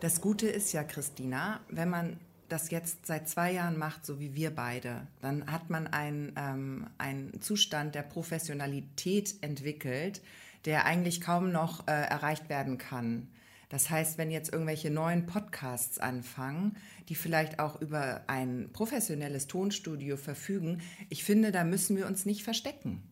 Das Gute ist ja, Christina, wenn man das jetzt seit zwei Jahren macht, so wie wir beide, dann hat man einen, ähm, einen Zustand der Professionalität entwickelt, der eigentlich kaum noch äh, erreicht werden kann. Das heißt, wenn jetzt irgendwelche neuen Podcasts anfangen, die vielleicht auch über ein professionelles Tonstudio verfügen, ich finde, da müssen wir uns nicht verstecken.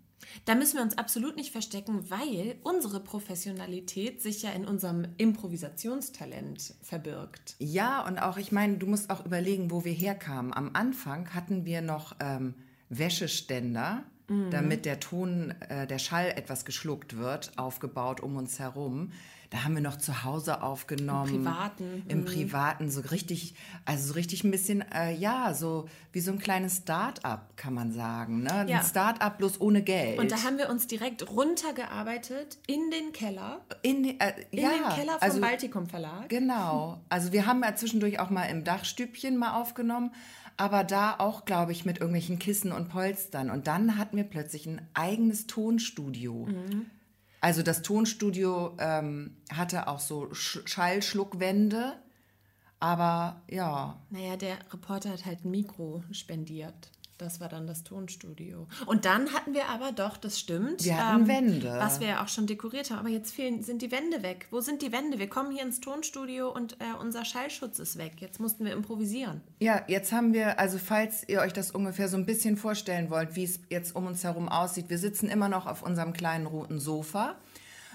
Da müssen wir uns absolut nicht verstecken, weil unsere Professionalität sich ja in unserem Improvisationstalent verbirgt. Ja, und auch, ich meine, du musst auch überlegen, wo wir herkamen. Am Anfang hatten wir noch ähm, Wäscheständer, mhm. damit der Ton, äh, der Schall etwas geschluckt wird, aufgebaut um uns herum. Da haben wir noch zu Hause aufgenommen. Im Privaten. Im mhm. Privaten, so richtig, also so richtig ein bisschen, äh, ja, so wie so ein kleines Start-up, kann man sagen. Ne? Ja. Ein Start-up bloß ohne Geld. Und da haben wir uns direkt runtergearbeitet in den Keller. In, äh, in ja, den Keller vom also, Baltikum Verlag. Genau. Also wir haben ja zwischendurch auch mal im Dachstübchen mal aufgenommen aber da auch, glaube ich, mit irgendwelchen Kissen und Polstern. Und dann hatten wir plötzlich ein eigenes Tonstudio. Mhm. Also das Tonstudio ähm, hatte auch so Sch Schallschluckwände, aber ja. Naja, der Reporter hat halt ein Mikro spendiert. Das war dann das Tonstudio. Und dann hatten wir aber doch, das stimmt. Wir hatten ähm, Wände. Was wir ja auch schon dekoriert haben. Aber jetzt fehlen, sind die Wände weg. Wo sind die Wände? Wir kommen hier ins Tonstudio und äh, unser Schallschutz ist weg. Jetzt mussten wir improvisieren. Ja, jetzt haben wir, also falls ihr euch das ungefähr so ein bisschen vorstellen wollt, wie es jetzt um uns herum aussieht, wir sitzen immer noch auf unserem kleinen roten Sofa.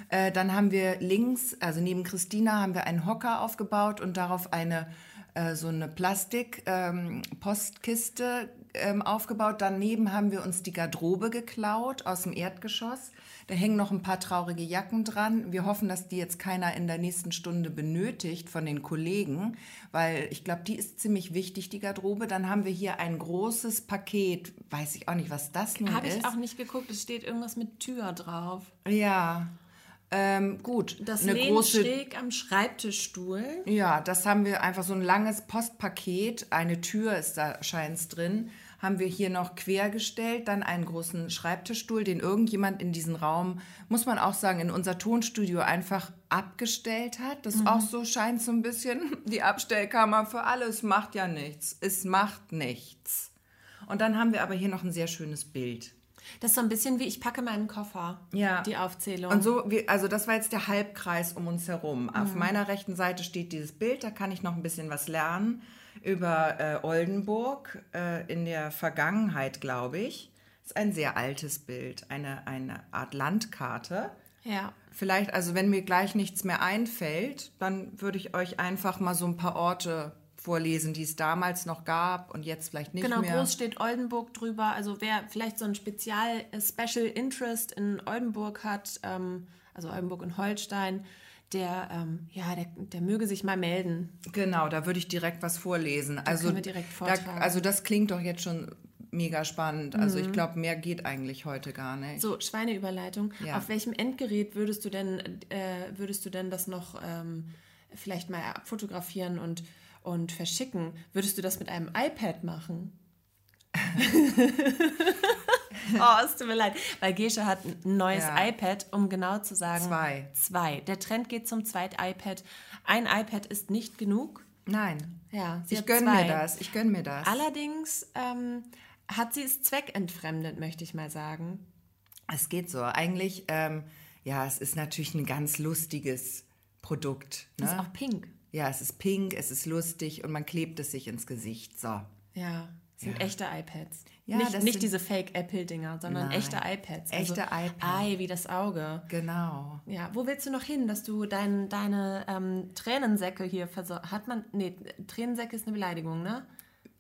Äh, dann haben wir links, also neben Christina, haben wir einen Hocker aufgebaut und darauf eine äh, so eine Plastik-Postkiste ähm, aufgebaut. Daneben haben wir uns die Garderobe geklaut aus dem Erdgeschoss. Da hängen noch ein paar traurige Jacken dran. Wir hoffen, dass die jetzt keiner in der nächsten Stunde benötigt von den Kollegen, weil ich glaube, die ist ziemlich wichtig, die Garderobe. Dann haben wir hier ein großes Paket. Weiß ich auch nicht, was das nun Hab ist. Habe ich auch nicht geguckt. Es steht irgendwas mit Tür drauf. Ja. Ähm, gut, das eine große schräg am Schreibtischstuhl. Ja, das haben wir einfach so ein langes Postpaket. Eine Tür ist da scheint drin. Haben wir hier noch quergestellt, dann einen großen Schreibtischstuhl, den irgendjemand in diesen Raum, muss man auch sagen, in unser Tonstudio einfach abgestellt hat. Das mhm. auch so scheint so ein bisschen die Abstellkammer für alles macht ja nichts. Es macht nichts. Und dann haben wir aber hier noch ein sehr schönes Bild. Das ist so ein bisschen wie ich packe meinen Koffer. Ja. Die Aufzählung. Und so, wie, also das war jetzt der Halbkreis um uns herum. Mhm. Auf meiner rechten Seite steht dieses Bild, da kann ich noch ein bisschen was lernen über äh, Oldenburg äh, in der Vergangenheit, glaube ich. Das ist ein sehr altes Bild, eine, eine Art Landkarte. Ja. Vielleicht, also wenn mir gleich nichts mehr einfällt, dann würde ich euch einfach mal so ein paar Orte vorlesen, die es damals noch gab und jetzt vielleicht nicht genau, mehr. Genau, groß steht Oldenburg drüber. Also wer vielleicht so ein Spezial, äh, Special Interest in Oldenburg hat, ähm, also Oldenburg und Holstein, der, ähm, ja, der, der möge sich mal melden. Genau, da würde ich direkt was vorlesen. Da also, können wir direkt vortragen. Da, also das klingt doch jetzt schon mega spannend. Also mhm. ich glaube, mehr geht eigentlich heute gar nicht. So, Schweineüberleitung. Ja. Auf welchem Endgerät würdest du denn, äh, würdest du denn das noch ähm, vielleicht mal abfotografieren und und verschicken, würdest du das mit einem iPad machen? oh, es tut mir leid. Weil Gesche hat ein neues ja. iPad, um genau zu sagen. Zwei. Zwei. Der Trend geht zum zweiten iPad. Ein iPad ist nicht genug. Nein. Ja, ich gönne mir das. Ich gönne mir das. Allerdings ähm, hat sie es zweckentfremdet, möchte ich mal sagen. Es geht so. Eigentlich, ähm, ja, es ist natürlich ein ganz lustiges Produkt. Ne? Es ist auch pink. Ja, es ist pink, es ist lustig und man klebt es sich ins Gesicht. So. Ja, sind ja. echte iPads. Ja, nicht, nicht diese Fake-Apple-Dinger, sondern Nein. echte iPads. Also echte iPads. Ei, wie das Auge. Genau. Ja, wo willst du noch hin, dass du dein, deine ähm, Tränensäcke hier versorgst? Hat man, nee, Tränensäcke ist eine Beleidigung, ne?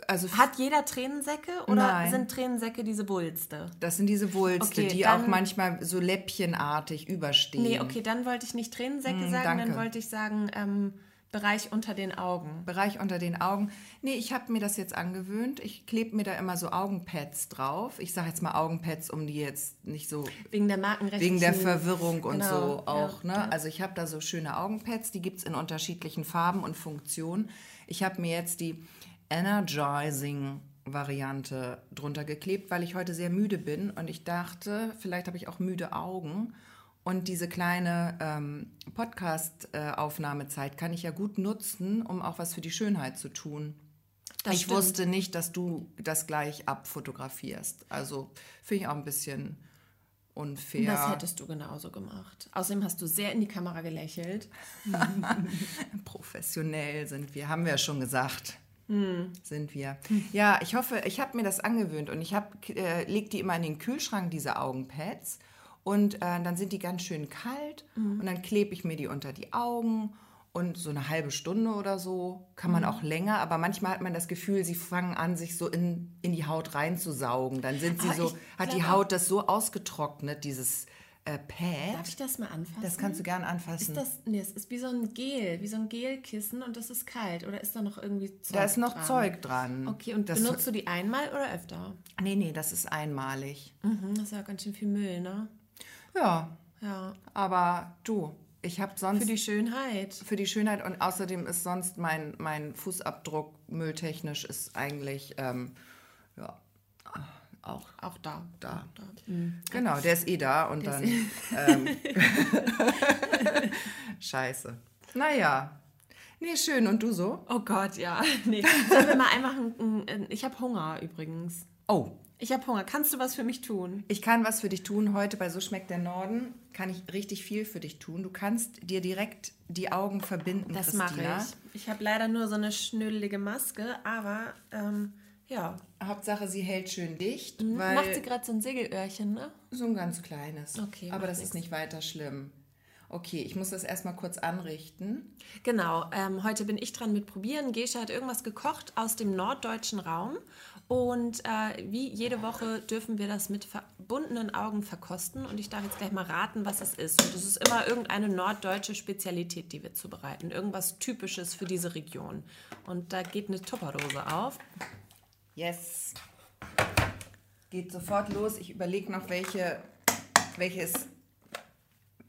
Also Hat jeder Tränensäcke oder Nein. sind Tränensäcke diese Wulste? Das sind diese Wulste, okay, die auch manchmal so läppchenartig überstehen. Nee, okay, dann wollte ich nicht Tränensäcke mm, sagen, danke. dann wollte ich sagen, ähm, Bereich unter den Augen. Bereich unter den Augen. Nee, ich habe mir das jetzt angewöhnt. Ich klebe mir da immer so Augenpads drauf. Ich sage jetzt mal Augenpads, um die jetzt nicht so. Wegen der Markenrechtlichen. Wegen der Verwirrung und genau, so auch. Ja, ne? Ja. Also ich habe da so schöne Augenpads, die gibt es in unterschiedlichen Farben und Funktionen. Ich habe mir jetzt die Energizing Variante drunter geklebt, weil ich heute sehr müde bin und ich dachte, vielleicht habe ich auch müde Augen Und diese kleine ähm, Podcast-Aufnahmezeit kann ich ja gut nutzen, um auch was für die Schönheit zu tun. Das ich stimmt. wusste nicht, dass du das gleich abfotografierst. Also finde ich auch ein bisschen unfair. Das hättest du genauso gemacht. Außerdem hast du sehr in die Kamera gelächelt. Professionell sind wir, haben wir ja schon gesagt. Hm. Sind wir. Ja, ich hoffe, ich habe mir das angewöhnt und ich äh, lege die immer in den Kühlschrank, diese Augenpads. Und äh, dann sind die ganz schön kalt mhm. und dann klebe ich mir die unter die Augen und so eine halbe Stunde oder so kann man mhm. auch länger, aber manchmal hat man das Gefühl, sie fangen an, sich so in, in die Haut reinzusaugen. Dann sind sie ah, so, hat die Haut das so ausgetrocknet, dieses äh, Pad. Darf ich das mal anfassen? Das kannst du gern anfassen. Ist das, nee, es ist wie so ein Gel, wie so ein Gelkissen und das ist kalt. Oder ist da noch irgendwie Zeug Da ist noch dran? Zeug dran. Okay, und das benutzt du die einmal oder öfter? Nee, nee, das ist einmalig. Mhm, das ist ja ganz schön viel Müll, ne? Ja. Ja. Aber du, ich habe sonst. Für die Schönheit. Für die Schönheit und außerdem ist sonst mein, mein Fußabdruck mülltechnisch ist eigentlich ähm, ja, auch, auch da. Da. da. Mhm. Genau, der ist eh da und der dann. Eh ähm, Scheiße. Naja. Nee, schön. Und du so? Oh Gott, ja. Nee. Sollen wir mal einfach. Ich habe Hunger übrigens. Oh, ich habe Hunger. Kannst du was für mich tun? Ich kann was für dich tun. Heute bei So schmeckt der Norden kann ich richtig viel für dich tun. Du kannst dir direkt die Augen verbinden. Das mache ich. Ich habe leider nur so eine schnödelige Maske, aber ähm, ja. Hauptsache, sie hält schön dicht. Mhm. Macht sie gerade so ein Segelöhrchen, ne? So ein ganz kleines. Okay. Aber das nichts. ist nicht weiter schlimm. Okay, ich muss das erstmal kurz anrichten. Genau, ähm, heute bin ich dran mit Probieren. Gesche hat irgendwas gekocht aus dem norddeutschen Raum und äh, wie jede Woche dürfen wir das mit verbundenen Augen verkosten. Und ich darf jetzt gleich mal raten, was es ist. Und es ist immer irgendeine norddeutsche Spezialität, die wir zubereiten. Irgendwas Typisches für diese Region. Und da geht eine Tupperdose auf. Yes. Geht sofort los. Ich überlege noch, welche, welches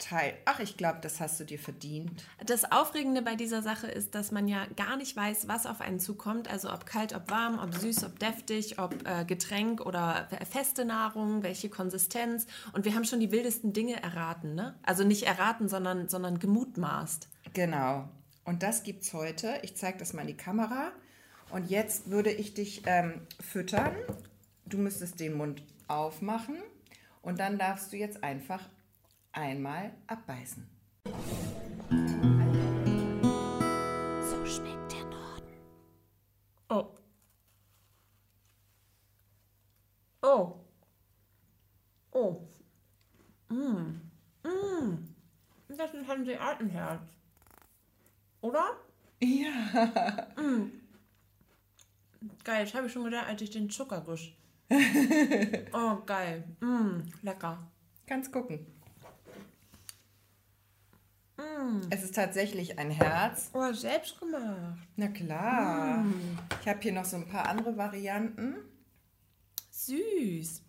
Teil. Ach, ich glaube, das hast du dir verdient. Das Aufregende bei dieser Sache ist, dass man ja gar nicht weiß, was auf einen zukommt. Also ob kalt, ob warm, ob süß, ob deftig, ob äh, Getränk oder feste Nahrung, welche Konsistenz. Und wir haben schon die wildesten Dinge erraten, ne? Also nicht erraten, sondern, sondern gemutmaßt. Genau. Und das gibt's heute. Ich zeige das mal in die Kamera. Und jetzt würde ich dich ähm, füttern. Du müsstest den Mund aufmachen. Und dann darfst du jetzt einfach einmal abbeißen. So schmeckt der Norden. Oh. Oh. Oh. Mm. Mm. Das ist ein Theatenherz. Oder? Ja. Mm. Geil, das habe ich schon gedacht, als ich den Zuckerguss. oh, geil. Mm, lecker. Kannst gucken. Mm. Es ist tatsächlich ein Herz. Oh, selbst gemacht. Na klar. Mm. Ich habe hier noch so ein paar andere Varianten. Süß.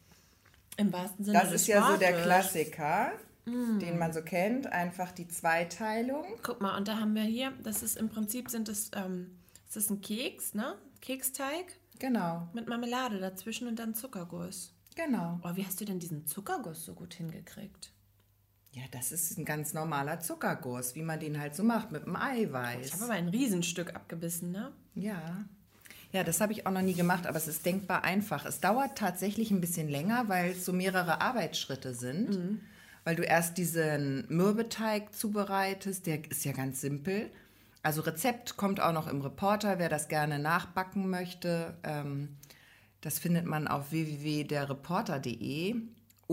Im wahrsten Sinne Das ist ja so der Klassiker, mm. den man so kennt. Einfach die Zweiteilung. Guck mal, und da haben wir hier, das ist im Prinzip sind das, ähm, das ist ein Keks, ne? Keksteig. Genau. Mit Marmelade dazwischen und dann Zuckerguss. Genau. Oh, wie hast du denn diesen Zuckerguss so gut hingekriegt? Ja, das ist ein ganz normaler Zuckerguss, wie man den halt so macht, mit dem Eiweiß. Ich habe aber ein Riesenstück abgebissen, ne? Ja. Ja, das habe ich auch noch nie gemacht, aber es ist denkbar einfach. Es dauert tatsächlich ein bisschen länger, weil es so mehrere Arbeitsschritte sind. Mhm. Weil du erst diesen Mürbeteig zubereitest, der ist ja ganz simpel. Also Rezept kommt auch noch im Reporter, wer das gerne nachbacken möchte. Ähm, das findet man auf www.derreporter.de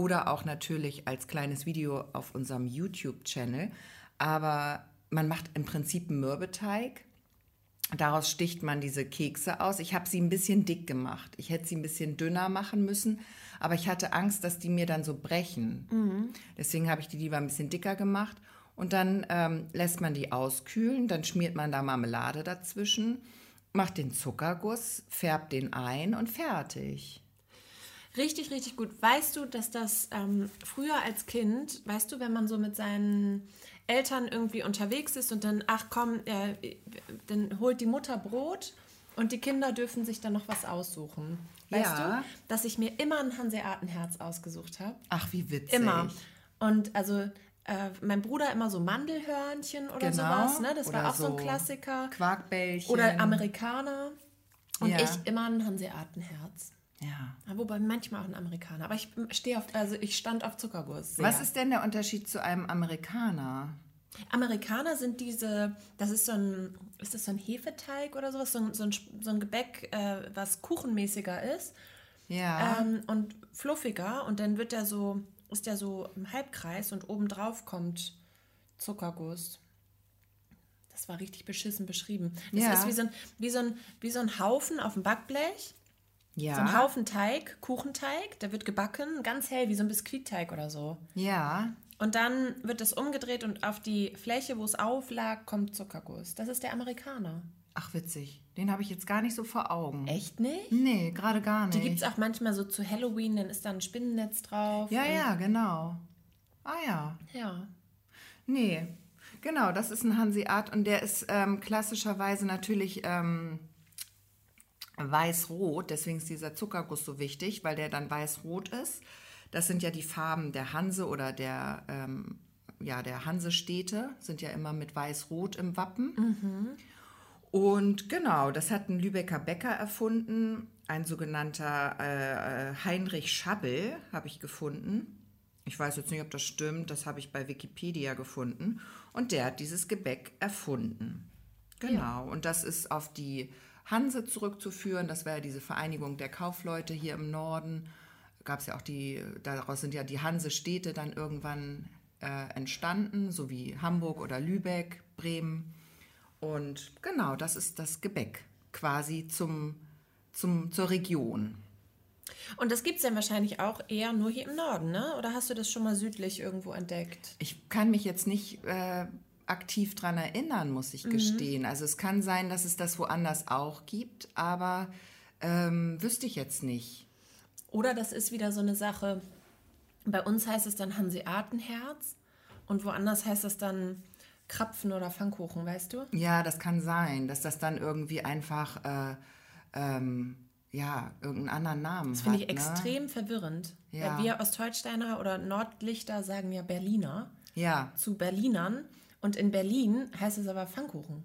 oder auch natürlich als kleines Video auf unserem YouTube-Channel. Aber man macht im Prinzip einen Mürbeteig. Daraus sticht man diese Kekse aus. Ich habe sie ein bisschen dick gemacht. Ich hätte sie ein bisschen dünner machen müssen, aber ich hatte Angst, dass die mir dann so brechen. Mhm. Deswegen habe ich die lieber ein bisschen dicker gemacht. Und dann ähm, lässt man die auskühlen, dann schmiert man da Marmelade dazwischen, macht den Zuckerguss, färbt den ein und fertig. Richtig, richtig gut. Weißt du, dass das ähm, früher als Kind, weißt du, wenn man so mit seinen Eltern irgendwie unterwegs ist und dann, ach komm, äh, dann holt die Mutter Brot und die Kinder dürfen sich dann noch was aussuchen. Weißt ja. du, dass ich mir immer ein Hanseatenherz ausgesucht habe? Ach, wie witzig. Immer. Und also äh, mein Bruder immer so Mandelhörnchen oder Genau. sowas. Ne? Das Oder war auch so ein Klassiker. Quarkbällchen. Oder Amerikaner. Und Ja. ich immer ein Hanseatenherz. Ja. Ja, Wobei manchmal auch ein Amerikaner. Aber ich stehe auf, also ich stand auf Zuckerguss. Sehr. Was ist denn der Unterschied zu einem Amerikaner? Amerikaner sind diese, das ist so ein, ist das so ein Hefeteig oder sowas, so ein, so ein, so ein Gebäck, äh, was kuchenmäßiger ist Ja. ähm, und fluffiger und dann wird der so, ist der so im Halbkreis und obendrauf kommt Zuckerguss. Das war richtig beschissen beschrieben. Das Ja. ist wie so, ein, wie, so ein, wie so ein Haufen auf dem Backblech. Ja. So ein Haufen Teig, Kuchenteig, der wird gebacken, ganz hell, wie so ein Biskuitteig oder so. Ja. Und dann wird es umgedreht und auf die Fläche, wo es auflag, kommt Zuckerguss. Das ist der Amerikaner. Ach, witzig. Den habe ich jetzt gar nicht so vor Augen. Echt nicht? Nee, gerade gar nicht. Die gibt es auch manchmal so zu Halloween, dann ist da ein Spinnennetz drauf. Ja, ja, genau. Ah ja. Ja. Nee, genau, das ist ein Hanseat und der ist ähm, klassischerweise natürlich ähm, weiß-rot, deswegen ist dieser Zuckerguss so wichtig, weil der dann weiß-rot ist. Das sind ja die Farben der Hanse oder der, ähm, ja, der Hansestädte, sind ja immer mit weiß-rot im Wappen. Und genau, das hat ein Lübecker Bäcker erfunden, ein sogenannter äh, Heinrich Schabbel, habe ich gefunden. Ich weiß jetzt nicht, ob das stimmt, das habe ich bei Wikipedia gefunden. Und der hat dieses Gebäck erfunden. Genau, und das ist auf die Hanse zurückzuführen. Das war ja diese Vereinigung der Kaufleute hier im Norden. Gab es ja auch die, daraus sind ja die Hansestädte dann irgendwann äh, entstanden, so wie Hamburg oder Lübeck, Bremen. Und genau, das ist das Gebäck quasi zum, zum, zur Region. Und das gibt es dann wahrscheinlich auch eher nur hier im Norden, ne? Oder hast du das schon mal südlich irgendwo entdeckt? Ich kann mich jetzt nicht äh, aktiv dran erinnern, muss ich gestehen. Also es kann sein, dass es das woanders auch gibt, aber ähm, wüsste ich jetzt nicht. Oder das ist wieder so eine Sache. Bei uns heißt es dann Hanseatenherz und woanders heißt es dann Krapfen oder Pfannkuchen, weißt du? Ja, das kann sein, dass das dann irgendwie einfach, äh, ähm, ja, irgendeinen anderen Namen Das hat. finde ich ne? extrem verwirrend. Ja. Weil wir Ostholsteiner oder Nordlichter sagen ja Berliner Ja, zu Berlinern und in Berlin heißt es aber Pfannkuchen.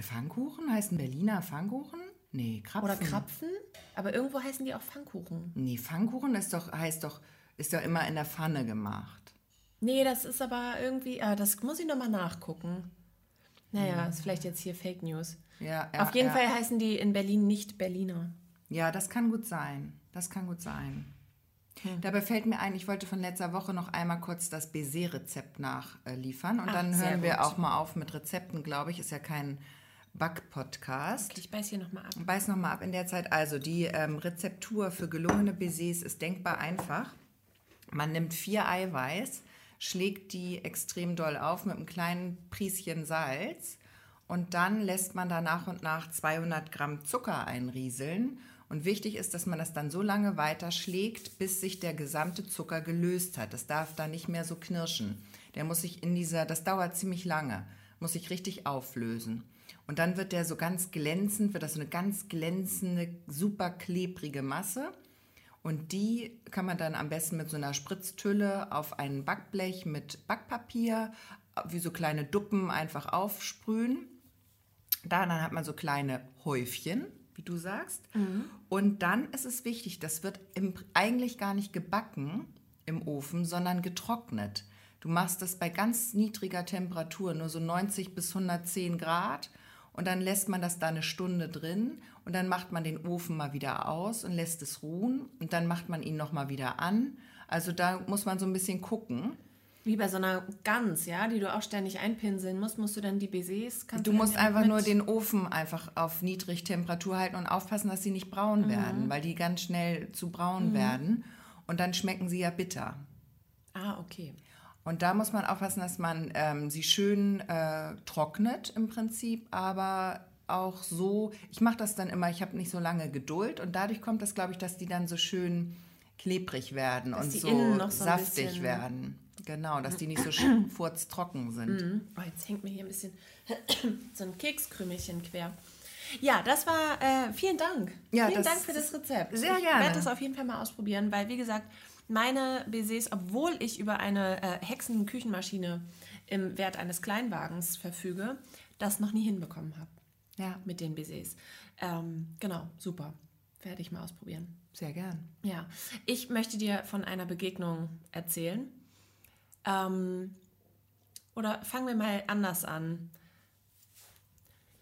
Pfannkuchen heißen Berliner Pfannkuchen? Nee, Krapfen. Oder Krapfen, aber irgendwo heißen die auch Pfannkuchen. Nee, Pfannkuchen ist doch, heißt doch, ist doch immer in der Pfanne gemacht. Nee, das ist aber irgendwie, ah, das muss ich nochmal nachgucken. Naja, ist vielleicht jetzt hier Fake News. Ja, ja, Auf jeden ja. Fall heißen die in Berlin nicht Berliner. Ja, das kann gut sein. Das kann gut sein. Hm. Dabei fällt mir ein, ich wollte von letzter Woche noch einmal kurz das Baiser-Rezept nachliefern. Und Ach, dann hören wir gut. auch mal auf mit Rezepten, glaube ich. Ist ja kein Back-Podcast. Ich beiß hier nochmal ab. Beiß nochmal ab in der Zeit. Also, die ähm, Rezeptur für gelungene Baisers ist denkbar einfach. Man nimmt vier Eiweiß, schlägt die extrem doll auf mit einem kleinen Prieschen Salz und dann lässt man da nach und nach 200 Gramm Zucker einrieseln. Und wichtig ist, dass man das dann so lange weiterschlägt, bis sich der gesamte Zucker gelöst hat. Das darf dann nicht mehr so knirschen. Der muss sich in dieser, das dauert ziemlich lange, muss sich richtig auflösen. Und dann wird der so ganz glänzend, wird das so eine ganz glänzende, super klebrige Masse. Und die kann man dann am besten mit so einer Spritztülle auf ein Backblech mit Backpapier, wie so kleine Duppen einfach aufsprühen. Da dann hat man so kleine Häufchen, wie du sagst. Und dann ist es wichtig, das wird im, eigentlich gar nicht gebacken im Ofen, sondern getrocknet. Du machst das bei ganz niedriger Temperatur, nur so 90 bis 110 Grad. Und dann lässt man das da eine Stunde drin und dann macht man den Ofen mal wieder aus und lässt es ruhen und dann macht man ihn nochmal wieder an. Also da muss man so ein bisschen gucken. Wie bei so einer Gans, ja, die du auch ständig einpinseln musst, musst du dann die Baisers... Du musst einfach mit- nur den Ofen einfach auf Niedrigtemperatur halten und aufpassen, dass sie nicht braun werden, weil die ganz schnell zu braun werden. Und dann schmecken sie ja bitter. Ah, okay. Und da muss man aufpassen, dass man ähm, sie schön äh, trocknet im Prinzip, aber auch so, ich mache das dann immer, ich habe nicht so lange Geduld und dadurch kommt das, glaube ich, dass die dann so schön klebrig werden Dass und so so saftig werden. Genau, dass die nicht so furztrocken sind. Oh, jetzt hängt mir hier ein bisschen so ein Kekskrümelchen quer. Ja, das war, äh, vielen Dank. Ja, vielen Dank für das Rezept. sehr ich gerne. werde das auf jeden Fall mal ausprobieren, weil, wie gesagt, meine Baisers, obwohl ich über eine äh, Hexenküchenmaschine im Wert eines Kleinwagens verfüge, das noch nie hinbekommen habe. Ja. Mit den Baisers. Ähm, genau, super. Werde ich mal ausprobieren. Sehr gern. Ja, ich möchte dir von einer Begegnung erzählen. Ähm, oder fangen wir mal anders an.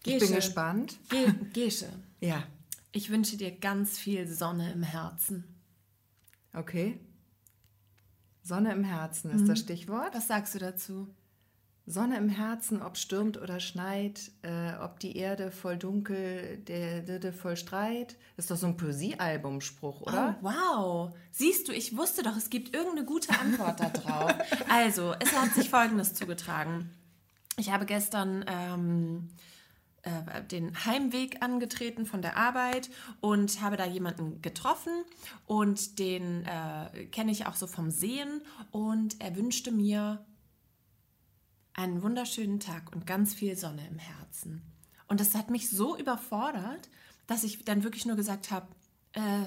Ich bin gespannt. Ge Gesche, Ja. ich wünsche dir ganz viel Sonne im Herzen. Okay. Sonne im Herzen ist das Stichwort. Was sagst du dazu? Sonne im Herzen, ob stürmt oder schneit, äh, ob die Erde voll dunkel, der Dürde voll Streit. Ist doch so ein Poesiealbumspruch, oder? Oh, wow. Siehst du, ich wusste doch, es gibt irgendeine gute Antwort darauf. Also, es hat sich Folgendes zugetragen. Ich habe gestern ähm, äh, den Heimweg angetreten von der Arbeit und habe da jemanden getroffen und den äh, kenne ich auch so vom Sehen und er wünschte mir einen wunderschönen Tag und ganz viel Sonne im Herzen. Und das hat mich so überfordert, dass ich dann wirklich nur gesagt habe, äh,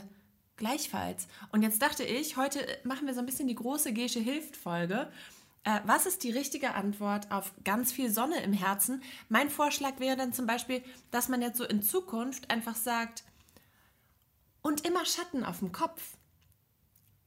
gleichfalls. Und jetzt dachte ich, heute machen wir so ein bisschen die große Gesche hilft Folge. Äh, was ist die richtige Antwort auf ganz viel Sonne im Herzen? Mein Vorschlag wäre dann zum Beispiel, dass man jetzt so in Zukunft einfach sagt, und immer Schatten auf dem Kopf.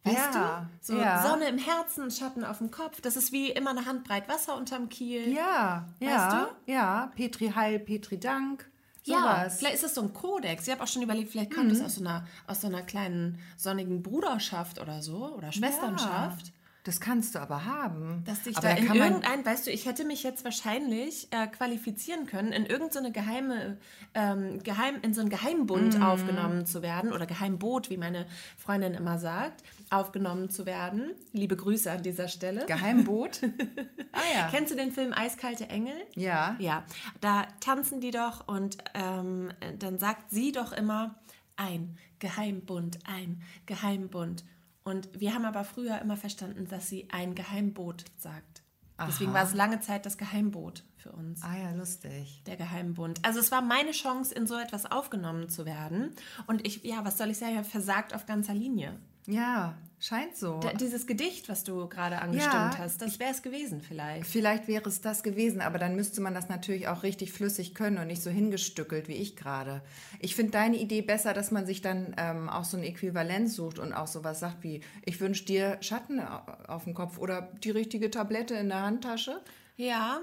Weißt Ja, du? So ja. Sonne im Herzen, Schatten auf dem Kopf. Das ist wie immer eine Handbreit Wasser unterm Kiel. Ja, ja, ja. Petri Heil, Petri Dank. Ja, Sowas. vielleicht ist das so ein Kodex. Ich habe auch schon überlegt, vielleicht kommt das aus so, einer, aus so einer kleinen sonnigen Bruderschaft oder so oder Schwesternschaft. Ja, das kannst du aber haben. Dass sich aber da in irgendein, weißt du, ich hätte mich jetzt wahrscheinlich äh, qualifizieren können, in irgendeine geheime, ähm, geheim, in so einen Geheimbund Mhm. aufgenommen zu werden oder Geheimboot, wie meine Freundin immer sagt, aufgenommen zu werden. Liebe Grüße an dieser Stelle. Geheimboot. ah ja. Kennst du den Film Eiskalte Engel? Ja. Ja, da tanzen die doch und ähm, dann sagt sie doch immer ein Geheimbund, ein Geheimbund. Und wir haben aber früher immer verstanden, dass sie ein Geheimboot sagt. Deswegen Aha. war es lange Zeit das Geheimboot für uns. Ah ja, lustig. Der Geheimbund. Also es war meine Chance, in so etwas aufgenommen zu werden. Und ich, ja, was soll ich sagen, ich versagt auf ganzer Linie. Ja, scheint so. Da, dieses Gedicht, was du gerade angestimmt Ja, hast, das wäre es gewesen vielleicht. Vielleicht wäre es das gewesen, aber dann müsste man das natürlich auch richtig flüssig können und nicht so hingestückelt wie ich gerade. Ich finde deine Idee besser, dass man sich dann ähm, auch so ein Äquivalent sucht und auch sowas sagt wie, ich wünsche dir Schatten au- auf dem Kopf oder die richtige Tablette in der Handtasche Ja,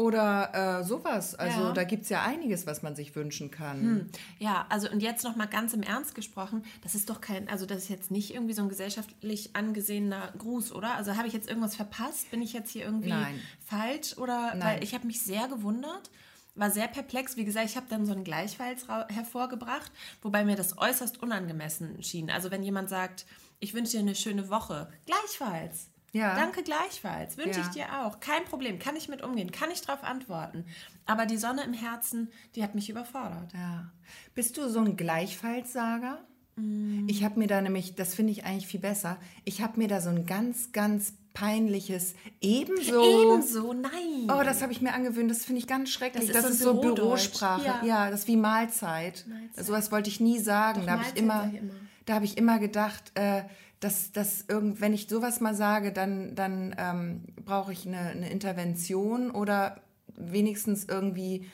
oder äh, sowas. Also Ja. da gibt es ja einiges, was man sich wünschen kann. Ja, also und jetzt noch mal ganz im Ernst gesprochen, das ist doch kein, also das ist jetzt nicht irgendwie so ein gesellschaftlich angesehener Gruß, oder? Also habe ich jetzt irgendwas verpasst? Bin ich jetzt hier irgendwie Nein. falsch? Oder Nein. weil ich habe mich sehr gewundert, war sehr perplex. Wie gesagt, ich habe dann so einen Gleichfalls ra- hervorgebracht, wobei mir das äußerst unangemessen schien. Also wenn jemand sagt, ich wünsche dir eine schöne Woche, gleichfalls. Ja. Danke gleichfalls. Wünsche Ja. ich dir auch. Kein Problem. Kann ich mit umgehen. Kann ich darauf antworten. Aber die Sonne im Herzen, die hat mich überfordert. Ja. Bist du so ein Gleichfallssager? Mm. Ich habe mir da nämlich, das finde ich eigentlich viel besser, ich habe mir da so ein ganz, ganz peinliches ebenso. Ebenso, nein. Oh, das habe ich mir angewöhnt, das finde ich ganz schrecklich. Das Das ist ist, so so Bürodeutsch. Bürosprache. Ja. Ja. das ist wie Mahlzeit. Mahlzeit. Sowas wollte ich nie sagen. Doch, da habe ich immer, sag ich immer. da habe ich immer gedacht, äh, dass, dass irgend, wenn ich sowas mal sage, dann, dann ähm, brauche ich eine, eine Intervention oder wenigstens irgendwie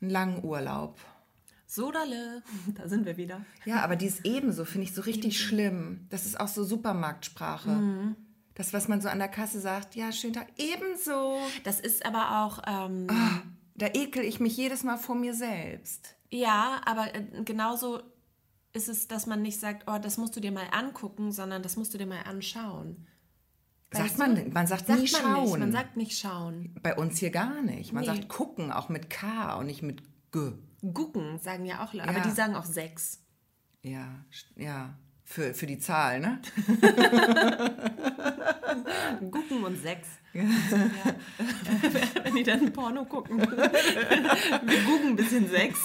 einen langen Urlaub. Sodale, da sind wir wieder. Ja, aber dieses ebenso finde ich so richtig schlimm. Das ist auch so Supermarktsprache. Mhm. Das, was man so an der Kasse sagt, ja, schönen Tag, ebenso. Das ist aber auch, ähm, Da ekel ich mich jedes Mal vor mir selbst. ja, aber äh, genauso ist es, dass man nicht sagt, oh, das musst du dir mal angucken, sondern das musst du dir mal anschauen. Sagt man, man sagt, Sagt nie man schauen. nicht. Man sagt nicht schauen. Bei uns hier gar nicht. Man Nee. sagt gucken, auch mit K und nicht mit G. Gucken sagen ja auch Leute, aber Ja. die sagen auch sechs. Ja, ja. Für, für die Zahl, ne? Gucken und sechs. Ja. Wenn die dann Porno gucken. Wir gucken ein bisschen sechs.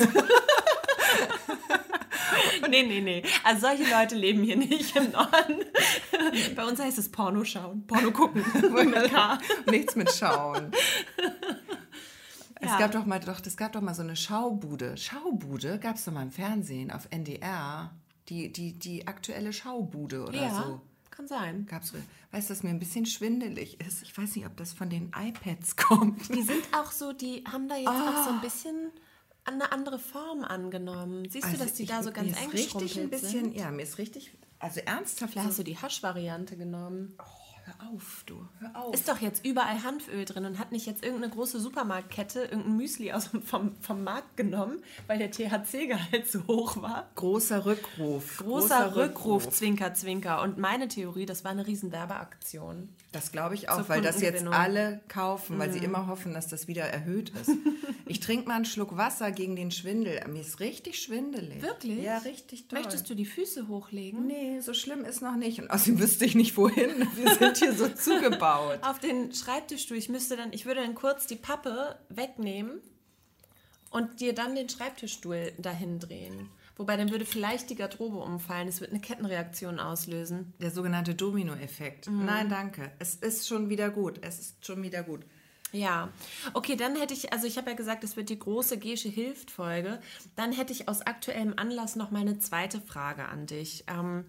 nee, nee, nee. Also solche Leute leben hier nicht im Norden. Bei uns heißt es Porno schauen. Porno gucken. Nichts mit Schauen. Es Ja. gab doch mal, doch, das gab doch mal so eine Schaubude. Schaubude gab es doch mal im Fernsehen auf NDR. Die, die, die aktuelle Schaubude oder Ja. so. Kann sein. Gab's, weißt du, dass mir ein bisschen schwindelig ist? Ich weiß nicht, ob das von den iPads kommt. Die sind auch so, die haben da jetzt auch so ein bisschen eine andere Form angenommen. Siehst du, dass die ich- da so ganz mir eng ist richtig ein bisschen, sind? ja, mir ist richtig, also ernsthaft. Vielleicht hast du die Hasch-Variante genommen. oh, hör auf, du, hör auf. Ist doch jetzt überall Hanföl drin und hat nicht jetzt irgendeine große Supermarktkette irgendein Müsli aus vom, vom Markt genommen, weil der THC-Gehalt so hoch war. Großer Rückruf. Großer, Rückruf, Zwinker, Zwinker. Und meine Theorie, das war eine riesen Werbeaktion. Das glaube ich auch, weil das jetzt alle kaufen, weil sie immer hoffen, dass das wieder erhöht ist. ich trinke mal einen Schluck Wasser gegen den Schwindel. Mir ist richtig schwindelig. Wirklich? Ja, richtig toll. Möchtest du die Füße hochlegen? Nee, so schlimm ist noch nicht. Und außerdem wüsste ich nicht, wohin. Wir sind hier so zugebaut. Auf den Schreibtischstuhl. Ich müsste dann, ich würde dann kurz die Pappe wegnehmen und dir dann den Schreibtischstuhl dahin drehen. Wobei dann würde vielleicht die Garderobe umfallen. Es wird eine Kettenreaktion auslösen. Der sogenannte Domino-Effekt. Mhm. Nein, danke. Es ist schon wieder gut. Es ist schon wieder gut. Ja, okay, dann hätte ich, also ich habe ja gesagt, es wird die große Gesche hilft Folge. Dann hätte ich aus aktuellem Anlass noch mal eine zweite Frage an dich. Ähm,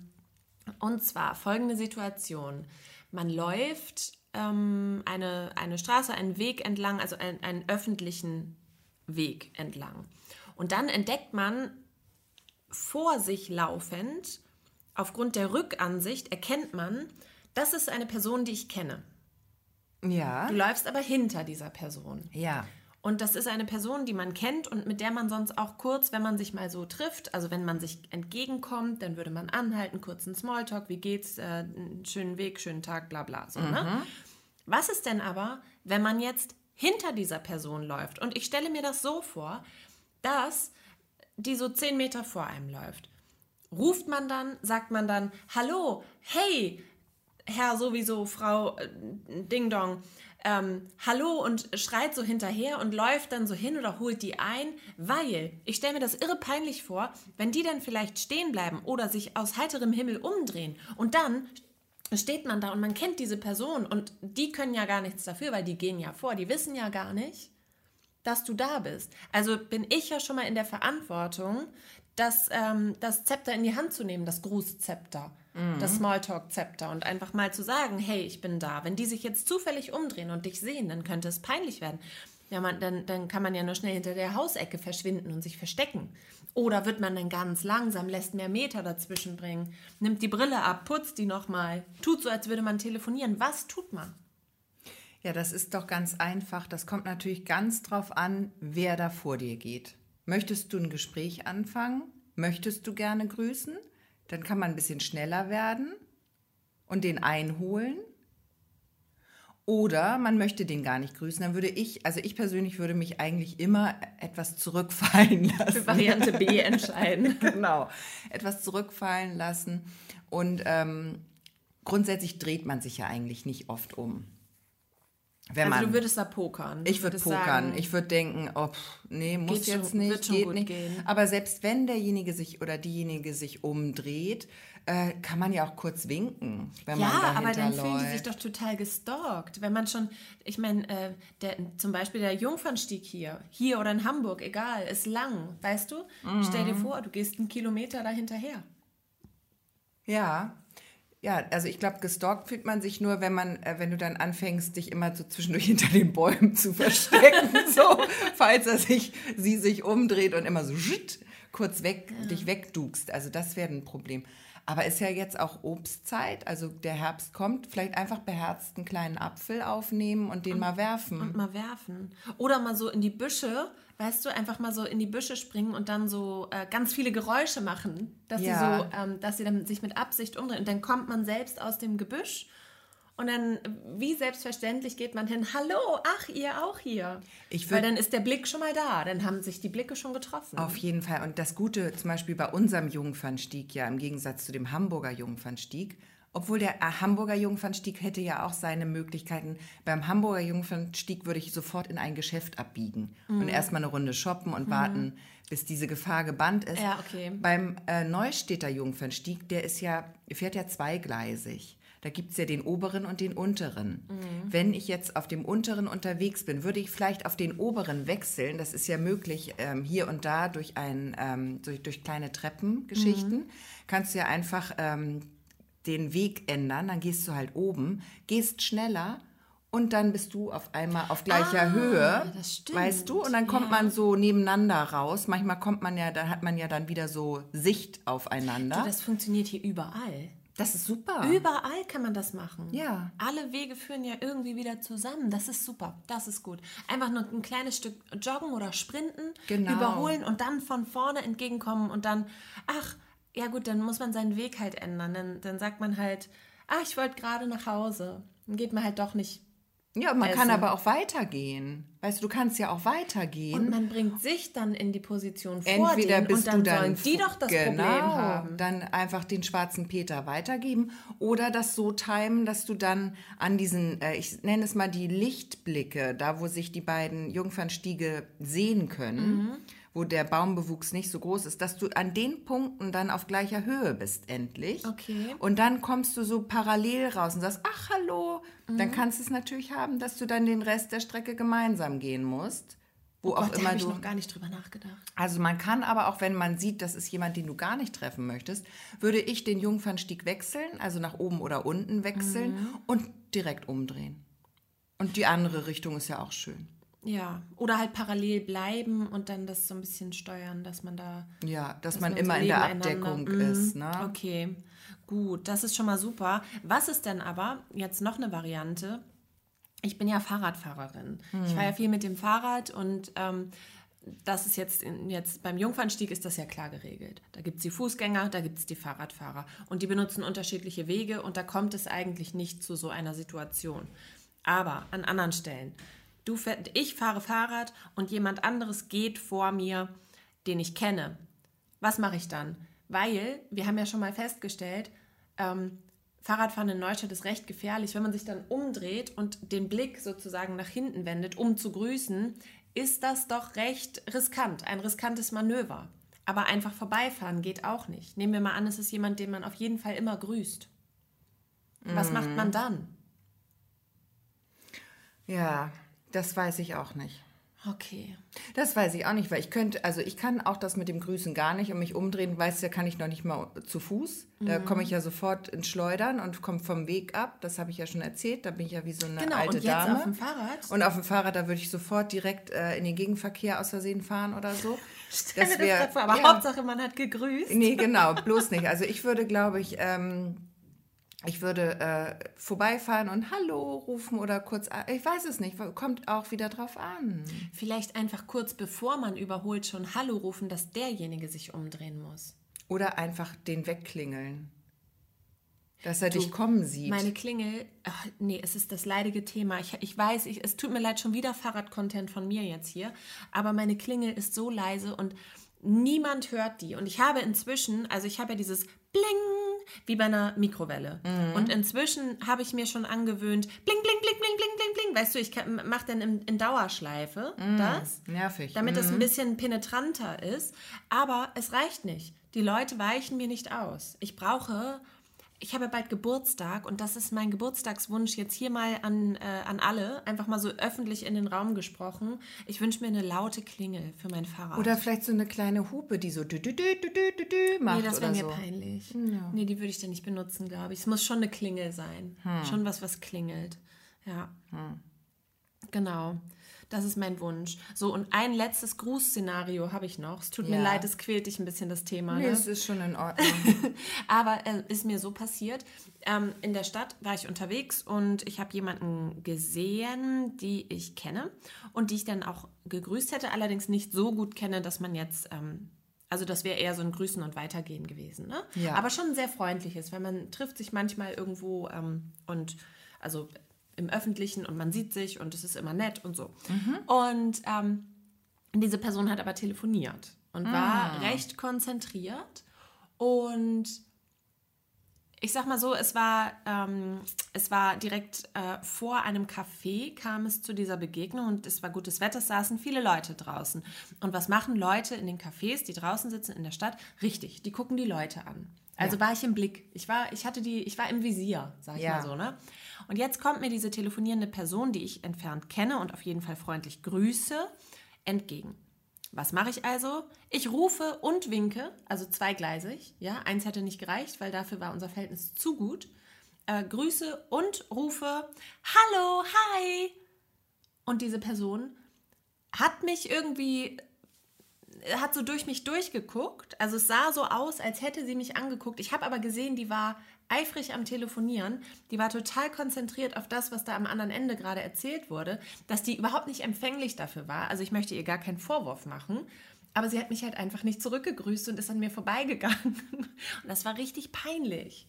und zwar folgende Situation. Man läuft ähm, eine, eine Straße, einen Weg entlang, also einen, einen öffentlichen Weg entlang. Und dann entdeckt man vor sich laufend, aufgrund der Rückansicht, erkennt man, das ist eine Person, die ich kenne. Ja. Du läufst aber hinter dieser Person. Ja. Und das ist eine Person, die man kennt und mit der man sonst auch kurz, wenn man sich mal so trifft, also wenn man sich entgegenkommt, dann würde man anhalten, kurzen Smalltalk, wie geht's, äh, schönen Weg, schönen Tag, bla bla. So, ne? Was ist denn aber, wenn man jetzt hinter dieser Person läuft? Und ich stelle mir das so vor, dass die so zehn Meter vor einem läuft. Ruft man dann, sagt man dann, hallo, hey, Herr sowieso, Frau äh, Ding Dong, ähm, hallo und schreit so hinterher und läuft dann so hin oder holt die ein, weil ich stelle mir das irre peinlich vor, wenn die dann vielleicht stehen bleiben oder sich aus heiterem Himmel umdrehen und dann steht man da und man kennt diese Person und die können ja gar nichts dafür, weil die gehen ja vor, die wissen ja gar nicht, dass du da bist. Also bin ich ja schon mal in der Verantwortung, das, ähm, das Zepter in die Hand zu nehmen, das Grußzepter, das Smalltalk-Zepter und einfach mal zu sagen, hey, ich bin da. Wenn die sich jetzt zufällig umdrehen und dich sehen, dann könnte es peinlich werden. Ja, man, dann, dann kann man ja nur schnell hinter der Hausecke verschwinden und sich verstecken. Oder wird man dann ganz langsam, lässt mehr Meter dazwischen bringen, nimmt die Brille ab, putzt die nochmal, tut so, als würde man telefonieren. Was tut man? Ja, das ist doch ganz einfach. Das kommt natürlich ganz drauf an, wer da vor dir geht. Möchtest du ein Gespräch anfangen? Möchtest du gerne grüßen? Dann kann man ein bisschen schneller werden und den einholen. Oder man möchte den gar nicht grüßen. Dann würde ich, also ich persönlich würde mich eigentlich immer etwas zurückfallen lassen. Variante B entscheiden. genau, etwas zurückfallen lassen. Und ähm, grundsätzlich dreht man sich ja eigentlich nicht oft um. Wenn Also man, du würdest da pokern. Ich würde pokern. sagen, ich würde denken, oh, pff, nee, muss jetzt schon- nicht, wird schon geht nicht. gehen. Aber selbst wenn derjenige sich oder diejenige sich umdreht, äh, kann man ja auch kurz winken, wenn man ja, dahinter aber dann fühlen die läuft. sich doch total gestalkt. Wenn man schon, ich meine, äh, der, zum Beispiel der Jungfernstieg hier, hier oder in Hamburg, egal, ist lang, weißt du? Stell Mhm. dir vor, du gehst einen Kilometer dahinterher. Ja. Ja, also ich glaube, gestalkt fühlt man sich nur, wenn man, äh, wenn du dann anfängst, dich immer so zwischendurch hinter den Bäumen zu verstecken, so, falls er sich, sie sich umdreht und immer so schitt, kurz weg, dich wegdugst. Also das wäre ein Problem. Aber ist ja jetzt auch Obstzeit, also der Herbst kommt, vielleicht einfach beherzt einen kleinen Apfel aufnehmen und den mal werfen. Und mal werfen. Oder mal so in die Büsche, weißt du, einfach mal so in die Büsche springen und dann so äh, ganz viele Geräusche machen, dass Ja. sie so, ähm, dass sie dann sich mit Absicht umdrehen. Und dann kommt man selbst aus dem Gebüsch und dann, wie selbstverständlich, geht man hin, hallo, ach, ihr auch hier. Ich Weil dann ist der Blick schon mal da, dann haben sich die Blicke schon getroffen. Auf jeden Fall. Und das Gute zum Beispiel bei unserem Jungfernstieg, ja, im Gegensatz zu dem Hamburger Jungfernstieg, obwohl der äh, Hamburger Jungfernstieg hätte ja auch seine Möglichkeiten. Beim Hamburger Jungfernstieg würde ich sofort in ein Geschäft abbiegen und erstmal eine Runde shoppen und warten, bis diese Gefahr gebannt ist. Ja, okay. Beim äh, Neustädter Jungfernstieg, der ist ja, fährt ja zweigleisig. Da gibt es ja den oberen und den unteren. Wenn ich jetzt auf dem unteren unterwegs bin, würde ich vielleicht auf den oberen wechseln. Das ist ja möglich ähm, hier und da durch, ein, ähm, durch, durch kleine Treppengeschichten. Kannst du ja einfach ähm, den Weg ändern, dann gehst du halt oben, gehst schneller und dann bist du auf einmal auf gleicher Ah, Höhe, das stimmt, weißt du? Und dann kommt ja. man so nebeneinander raus. Manchmal kommt man ja, dann hat man ja dann wieder so Sicht aufeinander. Du, das funktioniert hier überall. Das ist super. Überall kann man das machen. Ja. Alle Wege führen ja irgendwie wieder zusammen. Das ist super. Das ist gut. Einfach nur ein kleines Stück joggen oder sprinten, Genau. überholen und dann von vorne entgegenkommen und dann, ach, ja gut, dann muss man seinen Weg halt ändern. Dann, dann sagt man halt, ach, ich wollte gerade nach Hause. Dann geht man halt doch nicht. Ja, man kann Essen. aber auch weitergehen. Weißt du, du kannst ja auch weitergehen. Und man bringt sich dann in die Position vor Entweder denen bist und dann du dann sollen die doch das genau, Problem haben. dann einfach den schwarzen Peter weitergeben oder das so timen, dass du dann an diesen, äh, ich nenne es mal die Lichtblicke, da wo sich die beiden Jungfernstiege sehen können, Mhm. Wo der Baumbewuchs nicht so groß ist, dass du an den Punkten dann auf gleicher Höhe bist endlich. Okay. Und dann kommst du so parallel raus und sagst, ach hallo, Mhm. dann kannst du es natürlich haben, dass du dann den Rest der Strecke gemeinsam gehen musst. Wo Oh auch Gott, da immer habe ich du. noch gar nicht drüber nachgedacht. Also man kann aber auch, wenn man sieht, das ist jemand, den du gar nicht treffen möchtest, würde ich den Jungfernstieg wechseln, also nach oben oder unten wechseln Mhm. und direkt umdrehen. Und die andere Richtung ist ja auch schön. Ja, oder halt parallel bleiben und dann das so ein bisschen steuern, dass man da Ja, dass, dass man so immer in der Abdeckung Mhm, ist. Ne? Okay, gut, das ist schon mal super. Was ist denn aber jetzt noch eine Variante? Ich bin ja Fahrradfahrerin. Ich fahre ja viel mit dem Fahrrad und ähm, das ist jetzt, in, jetzt beim Jungfernstieg ist das ja klar geregelt. Da gibt es die Fußgänger, da gibt es die Fahrradfahrer und die benutzen unterschiedliche Wege und da kommt es eigentlich nicht zu so einer Situation. Aber an anderen Stellen, du fähr, ich fahre Fahrrad und jemand anderes geht vor mir, den ich kenne. Was mache ich dann? Weil, wir haben ja schon mal festgestellt, ähm, Fahrradfahren in Neustadt ist recht gefährlich. Wenn man sich dann umdreht und den Blick sozusagen nach hinten wendet, um zu grüßen, ist das doch recht riskant, ein riskantes Manöver. Aber einfach vorbeifahren geht auch nicht. Nehmen wir mal an, es ist jemand, den man auf jeden Fall immer grüßt. Was macht man dann? Ja, das weiß ich auch nicht. Okay. Das weiß ich auch nicht, weil ich könnte, also ich kann auch das mit dem Grüßen gar nicht und mich umdrehen, weißt du, ja, kann ich noch nicht mal zu Fuß. Da Mhm. komme ich ja sofort ins Schleudern und komme vom Weg ab. Das habe ich ja schon erzählt. Da bin ich ja wie so eine Genau, alte und jetzt Dame. auf dem Fahrrad? Und auf dem Fahrrad, da würde ich sofort direkt äh, in den Gegenverkehr aus Versehen fahren oder so. Stell das wär- grad vor, aber ja. Hauptsache man hat gegrüßt. Nee, genau, bloß nicht. Also ich würde, glaube ich, ähm, ich würde äh, vorbeifahren und Hallo rufen oder kurz, ich weiß es nicht, kommt auch wieder drauf an. Vielleicht einfach kurz bevor man überholt schon Hallo rufen, dass derjenige sich umdrehen muss. Oder einfach den wegklingeln. Dass er dich kommen sieht. Meine Klingel, ach, nee, es ist das leidige Thema. Ich, ich weiß, ich, es tut mir leid, schon wieder Fahrradcontent von mir jetzt hier, aber meine Klingel ist so leise und niemand hört die. Und ich habe inzwischen, also ich habe ja dieses Bling, wie bei einer Mikrowelle. Und inzwischen habe ich mir schon angewöhnt, bling, bling, bling, bling, bling, bling, bling. Weißt du, ich mache dann in, in Dauerschleife das. Nervig. damit es ein bisschen penetranter ist. Aber es reicht nicht. Die Leute weichen mir nicht aus. Ich brauche, ich habe bald Geburtstag und das ist mein Geburtstagswunsch jetzt hier mal an, äh, an alle, einfach mal so öffentlich in den Raum gesprochen. Ich wünsche mir eine laute Klingel für mein Fahrrad. Oder vielleicht so eine kleine Hupe, die so dü -dü -dü -dü -dü -dü macht Nee, das wäre mir so. peinlich. Nee, die würde ich dann nicht benutzen, glaube ich. Es muss schon eine Klingel sein. Hm. Schon was, was klingelt. Ja. Genau. Das ist mein Wunsch. So, und ein letztes Grußszenario habe ich noch. Es tut mir Ja. leid, es quält dich ein bisschen, das Thema. Nee, ne? es ist schon in Ordnung. Aber äh, ist mir so passiert. Ähm, in der Stadt war ich unterwegs und ich habe jemanden gesehen, die ich kenne und die ich dann auch gegrüßt hätte, allerdings nicht so gut kenne, dass man jetzt, ähm, also das wäre eher so ein Grüßen und Weitergehen gewesen. Ne? Ja. Aber schon ein sehr freundliches, weil man trifft sich manchmal irgendwo ähm, und also im Öffentlichen und man sieht sich und es ist immer nett und so. Und ähm, diese Person hat aber telefoniert und war recht konzentriert und ich sag mal so, es war, ähm, es war direkt äh, vor einem Café kam es zu dieser Begegnung und es war gutes Wetter, es saßen viele Leute draußen. Und was machen Leute in den Cafés, die draußen sitzen in der Stadt? Richtig, die gucken die Leute an. Also war ich im Blick. Ich war, ich hatte die, ich war im Visier, sag ich Ja. mal so, ne? Und jetzt kommt mir diese telefonierende Person, die ich entfernt kenne und auf jeden Fall freundlich grüße, entgegen. Was mache ich also? Ich rufe und winke, also zweigleisig. Ja, eins hätte nicht gereicht, weil dafür war unser Verhältnis zu gut. Äh, grüße und rufe Hallo, hi. Und diese Person hat mich irgendwie hat so durch mich durchgeguckt. Also es sah so aus, als hätte sie mich angeguckt. Ich habe aber gesehen, die war eifrig am Telefonieren. Die war total konzentriert auf das, was da am anderen Ende gerade erzählt wurde, dass die überhaupt nicht empfänglich dafür war. Also ich möchte ihr gar keinen Vorwurf machen. Aber sie hat mich halt einfach nicht zurückgegrüßt und ist an mir vorbeigegangen. Und das war richtig peinlich.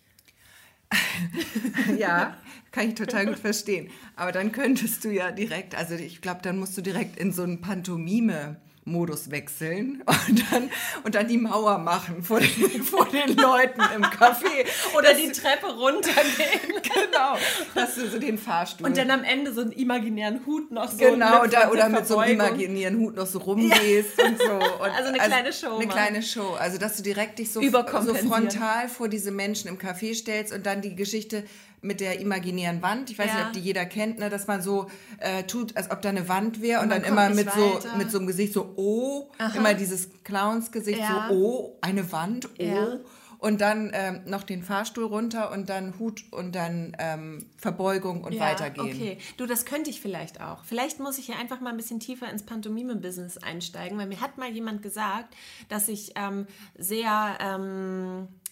ja, kann ich total gut verstehen. Aber dann könntest du ja direkt, also ich glaube, dann musst du direkt in so ein Pantomime Modus wechseln und dann, und dann die Mauer machen vor den, vor den Leuten im Café. Oder das, die Treppe runtergehen. genau, dass du so den Fahrstuhl. Und dann am Ende so einen imaginären Hut noch so. Genau, mit oder, oder mit so einem imaginären Hut noch so rumgehst ja. und so. Und also eine kleine also Show. Eine Mann. kleine Show. Also, dass du direkt dich so, so frontal vor diese Menschen im Café stellst und dann die Geschichte mit der imaginären Wand. Ich weiß ja. nicht, ob die jeder kennt, ne, dass man so äh, tut, als ob da eine Wand wäre und, und dann immer mit so, mit so einem Gesicht so, oh, Aha. immer dieses Clowns-Gesicht ja. so, oh, eine Wand, oh. Ja. Und dann ähm, noch den Fahrstuhl runter und dann Hut und dann ähm, Verbeugung und weitergehen. Okay, du, das könnte ich vielleicht auch. Vielleicht muss ich ja einfach mal ein bisschen tiefer ins Pantomime-Business einsteigen, weil mir hat mal jemand gesagt, dass ich ähm, sehr ähm, äh,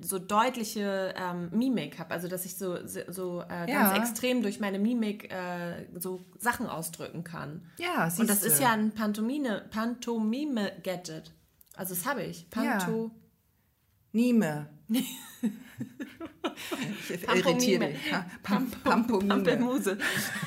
so deutliche ähm, Mimik habe, also dass ich so, so äh, ja. ganz extrem durch meine Mimik äh, so Sachen ausdrücken kann. Ja, Und das ist ja ein Pantomime, Pantomime-Gadget. Also das habe ich. Panto. Ja. Nime. ich irritiere dich. Pam Pampelmuse.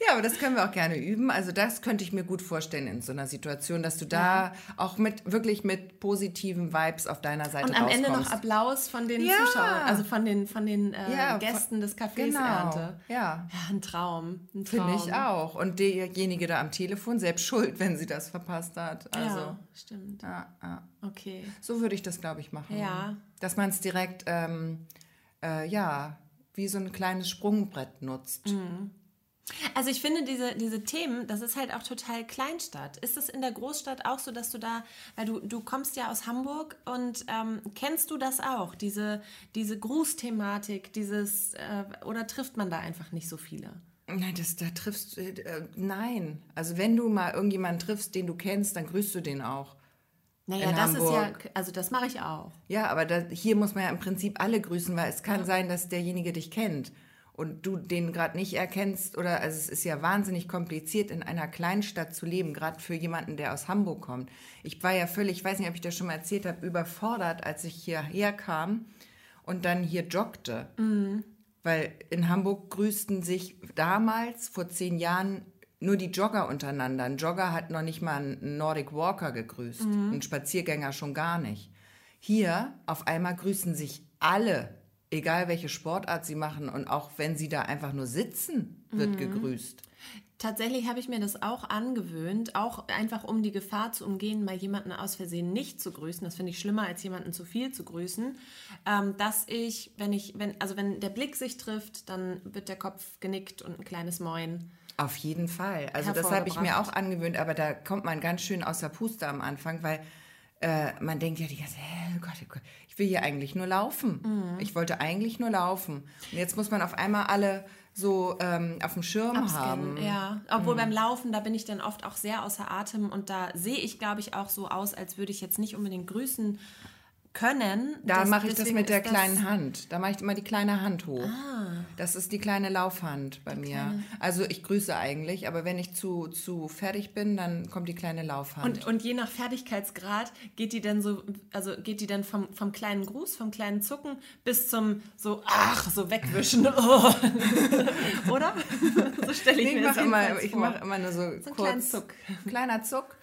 ja, aber das können wir auch gerne üben. Also das könnte ich mir gut vorstellen in so einer Situation, dass du da ja. auch mit wirklich mit positiven Vibes auf deiner Seite Und am rauskommst. Ende noch Applaus von den ja. Zuschauern, also von den, von den äh, ja, Gästen des Cafés genau. ernte. Ja. ein Traum. Ein Traum. Finde ich auch. Und derjenige da am Telefon selbst schuld, wenn sie das verpasst hat. Also, ja, stimmt. Ja, ja. Okay. So würde ich das, glaube ich, machen. Ja. Dass man es direkt, ähm, äh, ja, wie so ein kleines Sprungbrett nutzt. Mhm. Also ich finde diese, diese Themen, das ist halt auch total Kleinstadt. Ist es in der Großstadt auch so, dass du da, weil du, du kommst ja aus Hamburg und ähm, kennst du das auch, diese, diese Grußthematik, dieses, äh, oder trifft man da einfach nicht so viele? Nein, das, da triffst äh, nein. Also wenn du mal irgendjemanden triffst, den du kennst, dann grüßt du den auch. Naja, das Hamburg. ist ja, also das mache ich auch. Ja, aber da, hier muss man ja im Prinzip alle grüßen, weil es kann ja. sein, dass derjenige dich kennt und du den gerade nicht erkennst oder also es ist ja wahnsinnig kompliziert in einer Kleinstadt zu leben, gerade für jemanden, der aus Hamburg kommt. Ich war ja völlig, ich weiß nicht, ob ich das schon mal erzählt habe, überfordert, als ich hierher kam und dann hier joggte. Mhm. Weil in Hamburg grüßten sich damals vor zehn Jahren nur die Jogger untereinander. Ein Jogger hat noch nicht mal einen Nordic Walker gegrüßt, mhm. ein Spaziergänger schon gar nicht. Hier auf einmal grüßen sich alle, egal welche Sportart sie machen und auch wenn sie da einfach nur sitzen, wird mhm. gegrüßt. Tatsächlich habe ich mir das auch angewöhnt, auch einfach um die Gefahr zu umgehen, mal jemanden aus Versehen nicht zu grüßen. Das finde ich schlimmer, als jemanden zu viel zu grüßen. Ähm, dass ich, wenn ich, wenn, also wenn der Blick sich trifft, dann wird der Kopf genickt und ein kleines Moin. Auf jeden Fall. Also das habe ich mir auch angewöhnt, aber da kommt man ganz schön aus der Puste am Anfang, weil äh, man denkt ja die ganze Zeit, oh Gott, oh Gott, ich will hier eigentlich nur laufen. Mhm. Ich wollte eigentlich nur laufen. Und jetzt muss man auf einmal alle so ähm, auf dem Schirm Upscannen, haben. Ja, obwohl mhm. beim Laufen, da bin ich dann oft auch sehr außer Atem und da sehe ich, glaube ich, auch so aus, als würde ich jetzt nicht unbedingt grüßen können. Da mache ich das mit der kleinen Hand. Da mache ich immer die kleine Hand hoch. Ah. Das ist die kleine Laufhand bei die mir. Kleine. Also ich grüße eigentlich, aber wenn ich zu, zu fertig bin, dann kommt die kleine Laufhand. Und, und je nach Fertigkeitsgrad geht die dann so, also geht die dann vom, vom kleinen Gruß, vom kleinen Zucken bis zum so, ach, so wegwischen. Oh. Oder? so stelle ich nee, mir ich das immer, Ich mache immer nur so, so kurz. Kleinen Zuck. Kleiner Zuck.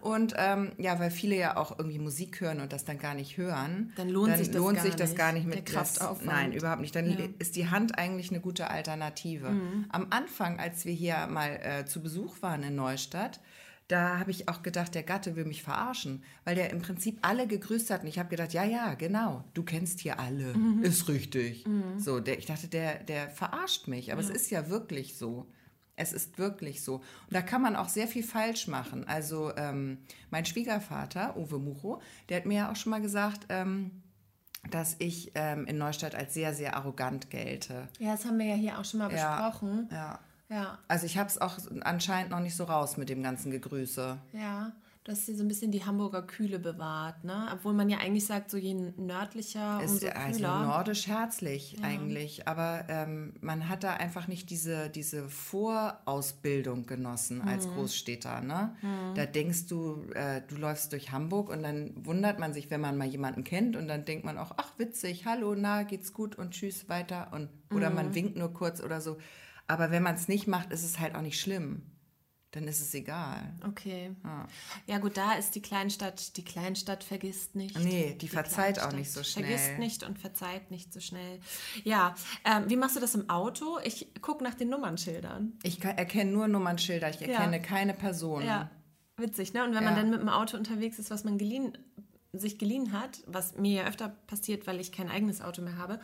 Und ähm, ja, weil viele ja auch irgendwie Musik hören und das dann gar nicht hören, dann lohnt, dann sich, das lohnt sich das gar nicht mit Kraftaufwand. Nein, überhaupt nicht. Dann ja. ist die Hand eigentlich eine gute Alternative. Mhm. Am Anfang, als wir hier mal äh, zu Besuch waren in Neustadt, da habe ich auch gedacht, der Gatte will mich verarschen, weil der im Prinzip alle gegrüßt hat. Und ich habe gedacht, ja, ja, genau, du kennst hier alle, mhm. ist richtig. Mhm. So, der, ich dachte, der, der verarscht mich, aber ja. es ist ja wirklich so. Es ist wirklich so. Und da kann man auch sehr viel falsch machen. Also ähm, mein Schwiegervater, Uwe Mucho, der hat mir ja auch schon mal gesagt, ähm, dass ich ähm, in Neustadt als sehr, sehr arrogant gelte. Ja, das haben wir ja hier auch schon mal Ja, besprochen. Ja. Ja, Also ich habe es auch anscheinend noch nicht so raus mit dem ganzen Gegrüße. ja. Du hast hier so ein bisschen die Hamburger Kühle bewahrt, ne? Obwohl man ja eigentlich sagt, so je nördlicher, Ist umso also kühler. nordisch herzlich eigentlich, aber ähm, man hat da einfach nicht diese, diese Vorausbildung genossen als Großstädter. Ne? Da denkst du, äh, du läufst durch Hamburg und dann wundert man sich, wenn man mal jemanden kennt und dann denkt man auch, ach witzig, hallo, na, geht's gut und tschüss, weiter und oder man winkt nur kurz oder so. Aber wenn man es nicht macht, ist es halt auch nicht schlimm. Dann ist es egal. Okay. Ja gut, da ist die Kleinstadt, die Kleinstadt vergisst nicht. Nee, die verzeiht auch Kleinstadt nicht so schnell. Vergisst nicht und verzeiht nicht so schnell. Ja, ähm, wie machst du das im Auto? Ich gucke nach den Nummernschildern. Ich kann, erkenne nur Nummernschilder, ich erkenne keine Person. Ja, witzig, ne? Und wenn man Ja. dann mit dem Auto unterwegs ist, was man geliehen, sich geliehen hat, was mir ja öfter passiert, weil ich kein eigenes Auto mehr habe,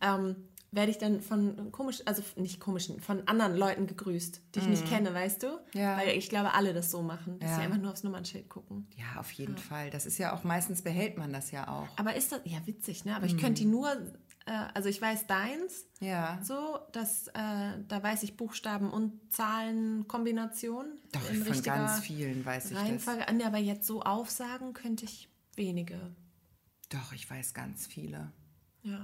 ähm, werde ich dann von komisch, also nicht komischen, von anderen Leuten gegrüßt, die ich nicht kenne, weißt du? Mhm. Ja. Weil ich glaube, alle das so machen, dass Ja. sie einfach nur aufs Nummernschild gucken. Ja, auf jeden Fall. Das ist ja auch, meistens behält man das ja auch. Aber ist das, ja witzig, ne? Aber Mhm. ich könnte die nur, äh, also ich weiß deins, Ja. so, dass, äh, da weiß ich Buchstaben und Zahlenkombination. Doch, in von ganz vielen weiß ich das. Reihenfolge. an, aber jetzt so aufsagen könnte ich wenige. Doch, ich weiß ganz viele. Ja.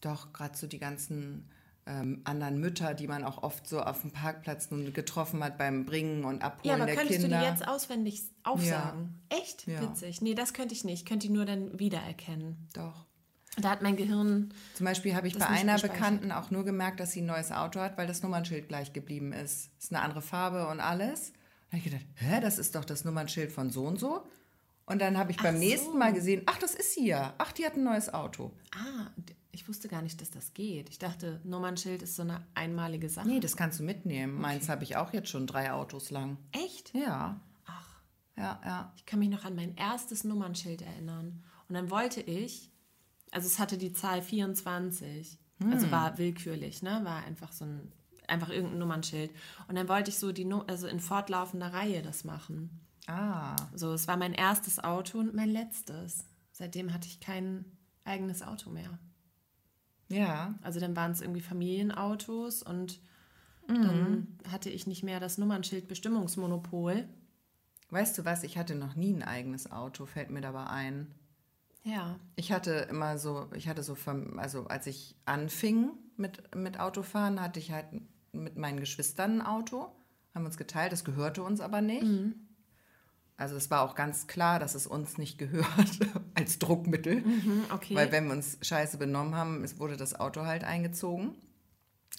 Doch, gerade so die ganzen ähm, anderen Mütter, die man auch oft so auf dem Parkplatz nun getroffen hat beim Bringen und Ja, Abholen aber der könntest Kinder. du die jetzt auswendig aufsagen? Echt? Ja. Witzig. Nee, das könnte ich nicht. Ich könnte die nur dann wiedererkennen. Doch. Da hat mein Gehirn. Zum Beispiel habe ich bei einer. Bekannten auch nur gemerkt, dass sie ein neues Auto hat, weil das Nummernschild gleich geblieben ist. Ist eine andere Farbe und alles. Da habe ich gedacht, hä, das ist doch das Nummernschild von so und so. Und dann habe ich beim Ach nächsten so. Mal gesehen, ach, das ist sie ja. Ach, die hat ein neues Auto. Ah, ich wusste gar nicht, dass das geht. Ich dachte, Nummernschild ist so eine einmalige Sache. Nee, das kannst du mitnehmen. Meins habe ich auch jetzt schon drei Autos lang. Echt? Ja, Ach, ja, ja. ich kann mich noch an mein erstes Nummernschild erinnern. Und dann wollte ich, also es hatte die Zahl 24, Hm. also war willkürlich, ne? War einfach so ein, einfach irgendein Nummernschild. Und dann wollte ich so die, also in fortlaufender Reihe das machen. Ah, So, es war mein erstes Auto und mein letztes. Seitdem hatte ich kein eigenes Auto mehr. Ja. Also dann waren es irgendwie Familienautos und Mhm. dann hatte ich nicht mehr das Nummernschild Bestimmungsmonopol. Weißt du was, ich hatte noch nie ein eigenes Auto, fällt mir dabei ein. Ja. Ich hatte immer so, ich hatte so, also als ich anfing mit, mit Autofahren, hatte ich halt mit meinen Geschwistern ein Auto, haben uns geteilt, das gehörte uns aber nicht. Mhm. Also es war auch ganz klar, dass es uns nicht gehört als Druckmittel, Hm, okay. weil wenn wir uns scheiße benommen haben, es wurde das Auto halt eingezogen.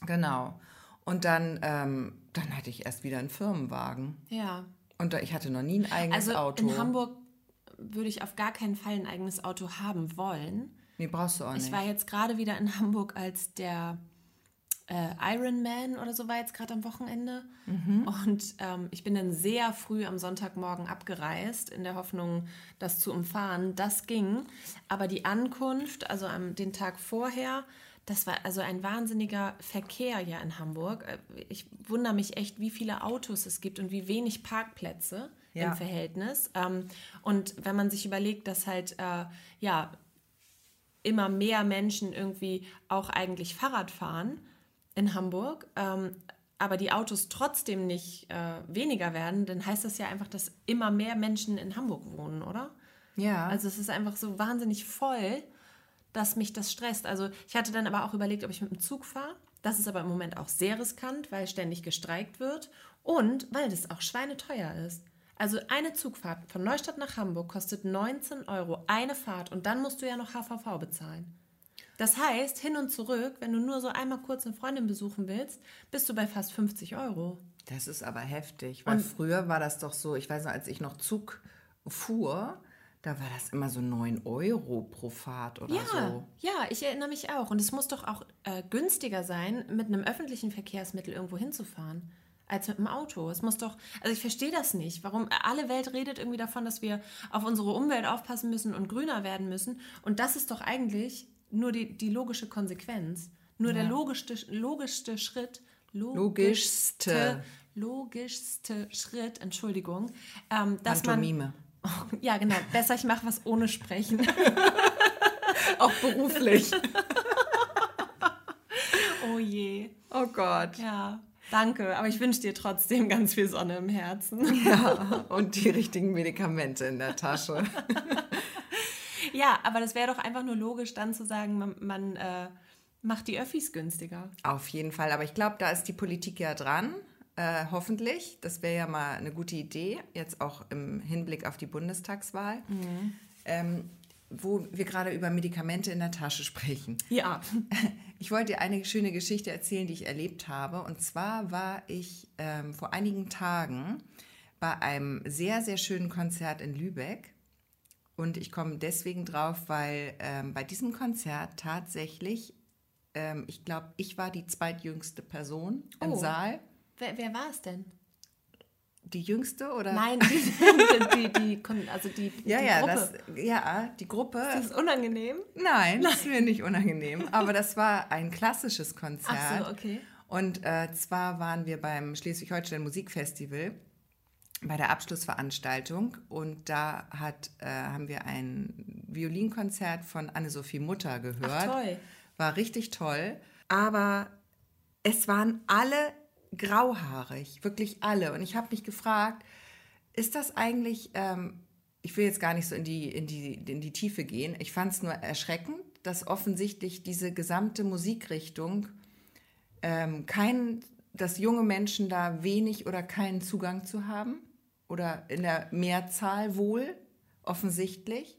Genau. Und dann, ähm, dann hatte ich erst wieder einen Firmenwagen. ja. Und da, ich hatte noch nie ein eigenes Also Auto. in Hamburg würde ich auf gar keinen Fall ein eigenes Auto haben wollen. Nee, brauchst du auch nicht. Ich war jetzt gerade wieder in Hamburg, als der äh, Ironman oder so war jetzt gerade am Wochenende. Mhm. Und ähm, ich bin dann sehr früh am Sonntagmorgen abgereist, in der Hoffnung, das zu umfahren. Das ging. Aber die Ankunft, also am, den Tag vorher, das war also ein wahnsinniger Verkehr ja in Hamburg. Äh, Ich wundere mich echt, wie viele Autos es gibt und wie wenig Parkplätze Ja. im Verhältnis. Ähm, und wenn man sich überlegt, dass halt, äh, ja, immer mehr Menschen irgendwie auch eigentlich Fahrrad fahren in Hamburg, ähm, aber die Autos trotzdem nicht äh, weniger werden, dann heißt das ja einfach, dass immer mehr Menschen in Hamburg wohnen, oder? ja. Also es ist einfach so wahnsinnig voll, dass mich das stresst. Also ich hatte dann aber auch überlegt, ob ich mit dem Zug fahre. Das ist aber im Moment auch sehr riskant, weil ständig gestreikt wird und weil das auch schweineteuer ist. Also eine Zugfahrt von Neustadt nach Hamburg kostet 19 Euro eine Fahrt und dann musst du ja noch HVV bezahlen. Das heißt, hin und zurück, wenn du nur so einmal kurz eine Freundin besuchen willst, bist du bei fast 50 Euro. Das ist aber heftig, weil früher war das doch so, ich weiß noch, als ich noch Zug fuhr, da war das immer so 9 Euro pro Fahrt oder Ja, so. ja, ich erinnere mich auch. Und es muss doch auch äh, günstiger sein, mit einem öffentlichen Verkehrsmittel irgendwo hinzufahren, als mit dem Auto. Es muss doch, also ich verstehe das nicht, warum alle Welt redet irgendwie davon, dass wir auf unsere Umwelt aufpassen müssen und grüner werden müssen. Und das ist doch eigentlich nur die, die logische Konsequenz. Nur der logischste, logischste Schritt, Logischste. logischste Schritt, Entschuldigung, ähm, dass man Pantomime. ja genau besser ich mache was ohne Sprechen. Auch beruflich. oh je. Oh Gott. Ja, danke. Aber ich wünsche dir trotzdem ganz viel Sonne im Herzen. Ja, und die richtigen Medikamente in der Tasche. Ja, aber das wäre doch einfach nur logisch, dann zu sagen, man, man äh, macht die Öffis günstiger. Auf jeden Fall. Aber ich glaube, da ist die Politik ja dran. Äh, hoffentlich. Das wäre ja mal eine gute Idee, jetzt auch im Hinblick auf die Bundestagswahl. Ähm, wo wir gerade über Medikamente in der Tasche sprechen. Ja. Ich wollte dir eine schöne Geschichte erzählen, die ich erlebt habe. Und zwar war ich ähm, vor einigen Tagen bei einem sehr, sehr schönen Konzert in Lübeck. Und ich komme deswegen drauf, weil ähm, bei diesem Konzert tatsächlich, ähm, ich glaube, ich war die zweitjüngste Person im Oh. Saal. Wer, wer war es denn? Die jüngste oder? Nein, die, die, die, also die, Ja, die ja, Gruppe. das, ja, die Gruppe. das ist unangenehm. Nein, das ist mir nicht unangenehm. Aber das war ein klassisches Konzert. Ach so, okay. Und äh, zwar waren wir beim Schleswig-Holstein Musikfestival bei der Abschlussveranstaltung und da hat, äh, haben wir ein Violinkonzert von Anne-Sophie Mutter gehört. Ach, toll. War richtig toll. Aber es waren alle grauhaarig, wirklich alle. Und ich habe mich gefragt, ist das eigentlich, ähm, ich will jetzt gar nicht so in die, in die, in die Tiefe gehen, ich fand es nur erschreckend, dass offensichtlich diese gesamte Musikrichtung ähm, kein, dass junge Menschen da wenig oder keinen Zugang zu haben oder in der Mehrzahl wohl, offensichtlich.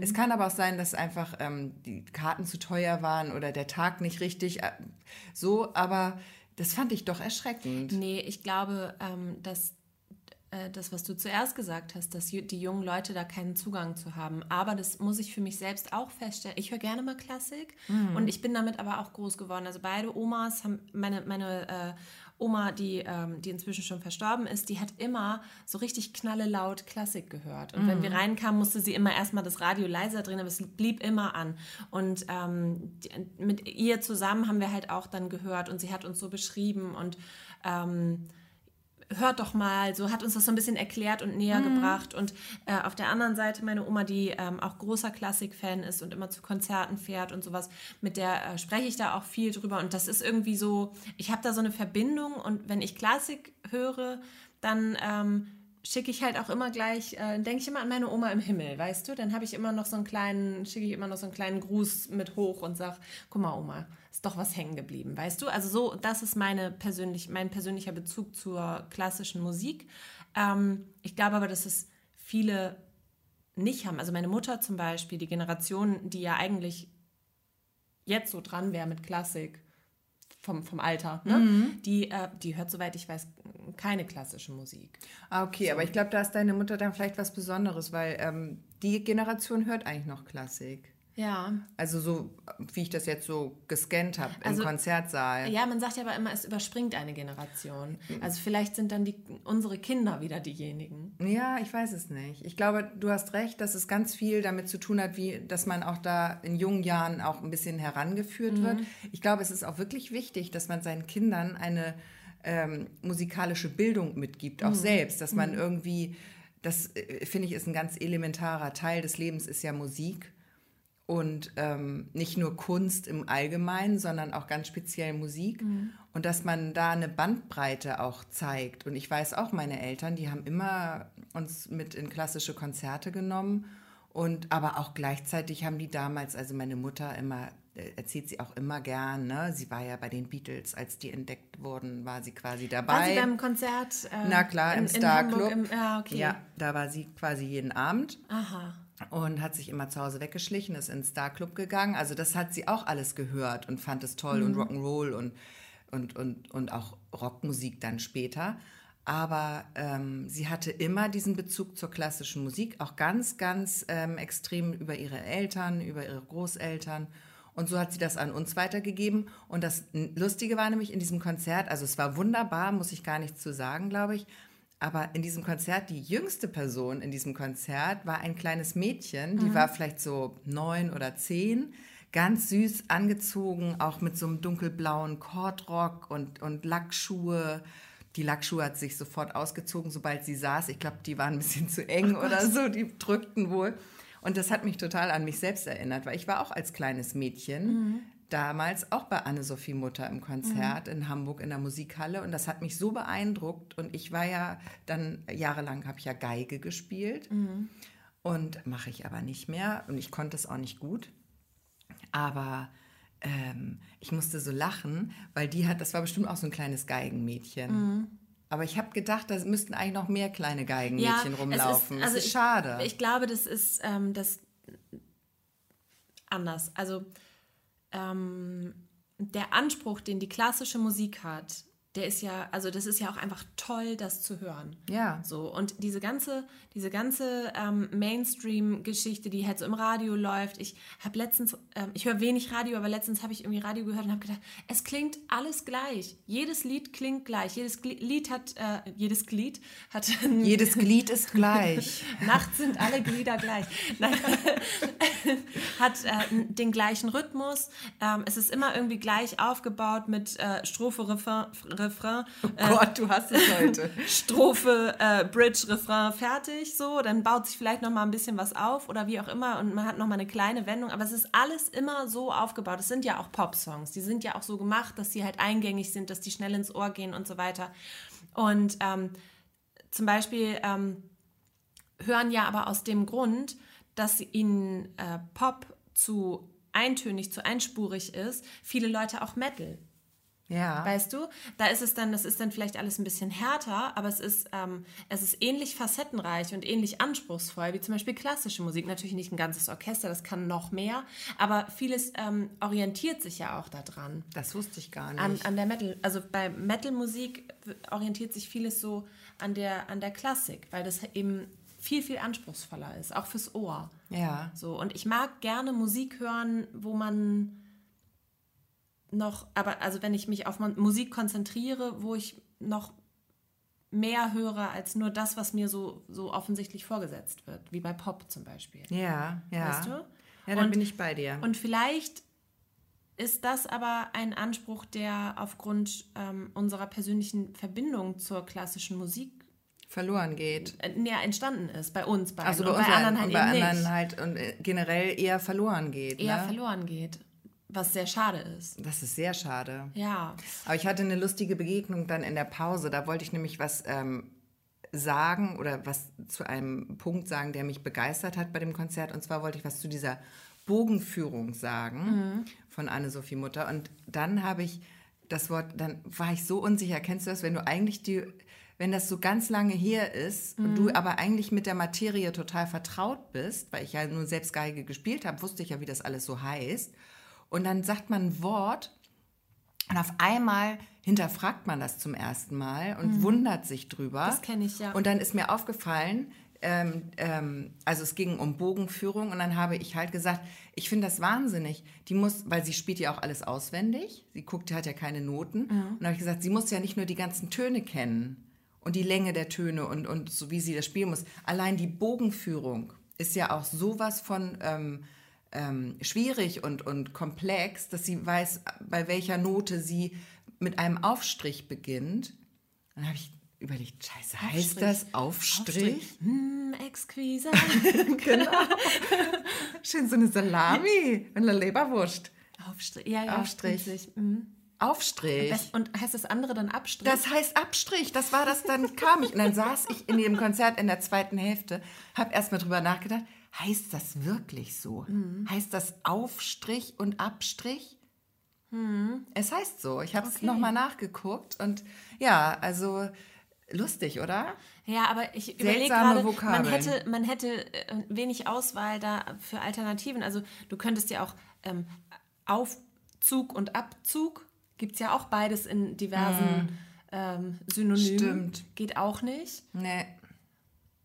Es kann aber auch sein, dass einfach ähm, die Karten zu teuer waren oder der Tag nicht richtig äh, so, aber das fand ich doch erschreckend. Nee, ich glaube, ähm, dass äh, das, was du zuerst gesagt hast, dass die jungen Leute da keinen Zugang zu haben. Aber das muss ich für mich selbst auch feststellen. Ich höre gerne mal Klassik und ich bin damit aber auch groß geworden. Also beide Omas haben, meine, meine äh, Oma, die, ähm, die inzwischen schon verstorben ist, die hat immer so richtig knallelaut Klassik gehört. Und wenn wir reinkamen, musste sie immer erstmal das Radio leiser drehen, aber es blieb immer an. Und ähm, die, mit ihr zusammen haben wir halt auch dann gehört und sie hat uns so beschrieben und ähm, hört doch mal, so hat uns das so ein bisschen erklärt und näher gebracht. Und äh, auf der anderen Seite meine Oma, die ähm, auch großer Klassik-Fan ist und immer zu Konzerten fährt und sowas, mit der äh, spreche ich da auch viel drüber. Und das ist irgendwie so, ich habe da so eine Verbindung und wenn ich Klassik höre, dann ähm, schicke ich halt auch immer gleich, äh, denke ich immer an meine Oma im Himmel, weißt du? Dann habe ich immer noch so einen kleinen, schicke ich immer noch so einen kleinen Gruß mit hoch und sag, guck mal, Oma, ist doch was hängen geblieben, weißt du? Also so, das ist meine persönlich, mein persönlicher Bezug zur klassischen Musik. Ähm, ich glaube aber, dass es viele nicht haben. Also meine Mutter zum Beispiel, die Generation, die ja eigentlich jetzt so dran wäre mit Klassik vom, vom Alter, ne? die, äh, die hört, soweit ich weiß, keine klassische Musik. Ah, okay, aber ich glaube, da ist deine Mutter dann vielleicht was Besonderes, weil ähm, die Generation hört eigentlich noch Klassik. Ja. Also so, wie ich das jetzt so gescannt habe im Also- Konzertsaal. Ja, man sagt ja aber immer, es überspringt eine Generation. Also vielleicht sind dann die, unsere Kinder wieder diejenigen. Ja, ich weiß es nicht. Ich glaube, du hast recht, dass es ganz viel damit zu tun hat, wie, dass man auch da in jungen Jahren auch ein bisschen herangeführt wird. Ich glaube, es ist auch wirklich wichtig, dass man seinen Kindern eine ähm, musikalische Bildung mitgibt, auch selbst, dass man irgendwie, das äh, finde ich ist ein ganz elementarer Teil des Lebens, ist ja Musik. Und ähm, nicht nur Kunst im Allgemeinen, sondern auch ganz speziell Musik. Und dass man da eine Bandbreite auch zeigt. Und ich weiß auch, meine Eltern, die haben immer uns mit in klassische Konzerte genommen. Und aber auch gleichzeitig haben die damals, also meine Mutter immer, erzählt sie auch immer gern, ne? Sie war ja bei den Beatles, als die entdeckt wurden, war sie quasi dabei. War sie beim Konzert? Äh, Na klar, im in, Star in Hamburg Club. Im, ja, okay. Ja, da war sie quasi jeden Abend Aha. und hat sich immer zu Hause weggeschlichen, ist ins Star Club gegangen. Also das hat sie auch alles gehört und fand es toll und Rock'n'Roll und, und, und, und auch Rockmusik dann später. Aber ähm, sie hatte immer diesen Bezug zur klassischen Musik, auch ganz, ganz ähm, extrem über ihre Eltern, über ihre Großeltern. Und so hat sie das an uns weitergegeben. Und das Lustige war nämlich in diesem Konzert, also es war wunderbar, muss ich gar nichts zu sagen, glaube ich. Aber in diesem Konzert, die jüngste Person in diesem Konzert war ein kleines Mädchen, die war vielleicht so neun oder zehn, ganz süß angezogen, auch mit so einem dunkelblauen Kordrock und, und Lackschuhe. Die Lackschuhe hat sich sofort ausgezogen, sobald sie saß. Ich glaube, die waren ein bisschen zu eng oh oder so, die drückten wohl. Und das hat mich total an mich selbst erinnert, weil ich war auch als kleines Mädchen mhm. damals auch bei Anne-Sophie Mutter im Konzert mhm. in Hamburg in der Musikhalle und das hat mich so beeindruckt und ich war ja dann jahrelang habe ich ja Geige gespielt mhm. und mache ich aber nicht mehr und ich konnte es auch nicht gut. Aber ähm, ich musste so lachen, weil die hat, das war bestimmt auch so ein kleines Geigenmädchen. Aber ich habe gedacht, da müssten eigentlich noch mehr kleine Geigenmädchen ja, rumlaufen. Ist, also das ist ich, schade. Ich glaube, das ist ähm, das anders. Also ähm, der Anspruch, den die klassische Musik hat, der ist ja, also das ist ja auch einfach toll, das zu hören. Ja. So, und diese ganze, diese ganze ähm, Mainstream-Geschichte, die halt so im Radio läuft, ich habe letztens, ähm, ich höre wenig Radio, aber letztens habe ich irgendwie Radio gehört und habe gedacht, es klingt alles gleich. Jedes Lied klingt gleich. Jedes Lied hat, äh, jedes Glied hat. Jedes Glied ist gleich. Nachts sind alle Glieder gleich. Nein, hat äh, den gleichen Rhythmus. Ähm, es ist immer irgendwie gleich aufgebaut mit äh, Strophe, Refrain, Refrain. Oh äh, Gott, du hast es heute. Strophe, äh, Bridge, Refrain, fertig, so. Dann baut sich vielleicht noch mal ein bisschen was auf oder wie auch immer und man hat noch mal eine kleine Wendung. Aber es ist alles immer so aufgebaut. Es sind ja auch Pop-Songs. Die sind ja auch so gemacht, dass sie halt eingängig sind, dass die schnell ins Ohr gehen und so weiter. Und ähm, zum Beispiel ähm, hören ja aber aus dem Grund, dass ihnen äh, Pop zu eintönig, zu einspurig ist, viele Leute auch Metal. Ja. Weißt du? Da ist es dann, das ist dann vielleicht alles ein bisschen härter, aber es ist, ähm, es ist ähnlich facettenreich und ähnlich anspruchsvoll wie zum Beispiel klassische Musik. Natürlich nicht ein ganzes Orchester, das kann noch mehr, aber vieles ähm, orientiert sich ja auch daran. Das wusste ich gar nicht. An, an der Metal, also bei Metal-Musik orientiert sich vieles so an der, an der Klassik, weil das eben viel, viel anspruchsvoller ist, auch fürs Ohr. Ja. So, und ich mag gerne Musik hören, wo man noch, aber also wenn ich mich auf Musik konzentriere, wo ich noch mehr höre als nur das, was mir so, so offensichtlich vorgesetzt wird, wie bei Pop zum Beispiel. Ja, ja. Weißt du? Ja, dann und, bin ich bei dir. Und vielleicht ist das aber ein Anspruch, der aufgrund ähm, unserer persönlichen Verbindung zur klassischen Musik verloren geht. Äh, ja, entstanden ist bei uns, bei, also bei, uns bei anderen halt, bei anderen halt und äh, generell eher verloren geht. Eher ne? verloren geht. Was sehr schade ist. Das ist sehr schade. Ja. Aber ich hatte eine lustige Begegnung dann in der Pause. Da wollte ich nämlich was ähm, sagen oder was zu einem Punkt sagen, der mich begeistert hat bei dem Konzert. Und zwar wollte ich was zu dieser Bogenführung sagen mhm. von Anne-Sophie Mutter. Und dann habe ich das Wort, dann war ich so unsicher. Kennst du das, wenn du eigentlich die, wenn das so ganz lange her ist mhm. und du aber eigentlich mit der Materie total vertraut bist, weil ich ja nur selbst Geige gespielt habe, wusste ich ja, wie das alles so heißt. Und dann sagt man ein Wort und auf einmal hinterfragt man das zum ersten Mal und mhm. wundert sich drüber. Das kenne ich ja. Und dann ist mir aufgefallen, ähm, ähm, also es ging um Bogenführung und dann habe ich halt gesagt, ich finde das wahnsinnig. Die muss, weil sie spielt ja auch alles auswendig. Sie guckt, hat ja keine Noten. Mhm. Und dann habe ich gesagt, sie muss ja nicht nur die ganzen Töne kennen und die Länge der Töne und, und so wie sie das spielen muss. Allein die Bogenführung ist ja auch sowas von ähm, ähm, schwierig und, und komplex, dass sie weiß, bei welcher Note sie mit einem Aufstrich beginnt. Dann habe ich überlegt, scheiße, Aufstrich. heißt das Aufstrich? Aufstrich. Hm, exquise. genau. Schön so eine Salami, eine Leberwurst. Aufstrich, ja, ja. Aufstrich. Mhm. Aufstrich. Und heißt das andere dann Abstrich? Das heißt Abstrich. Das war das, dann kam ich. Und dann saß ich in dem Konzert in der zweiten Hälfte, habe erstmal drüber nachgedacht, Heißt das wirklich so? Mhm. Heißt das Aufstrich und Abstrich? Mhm. Es heißt so. Ich habe es okay. nochmal nachgeguckt und ja, also lustig, oder? Ja, aber ich überlege gerade, man hätte, man hätte äh, wenig Auswahl da für Alternativen. Also du könntest ja auch ähm, Aufzug und Abzug, gibt es ja auch beides in diversen mm. ähm, Synonymen. Stimmt. Geht auch nicht. Nee.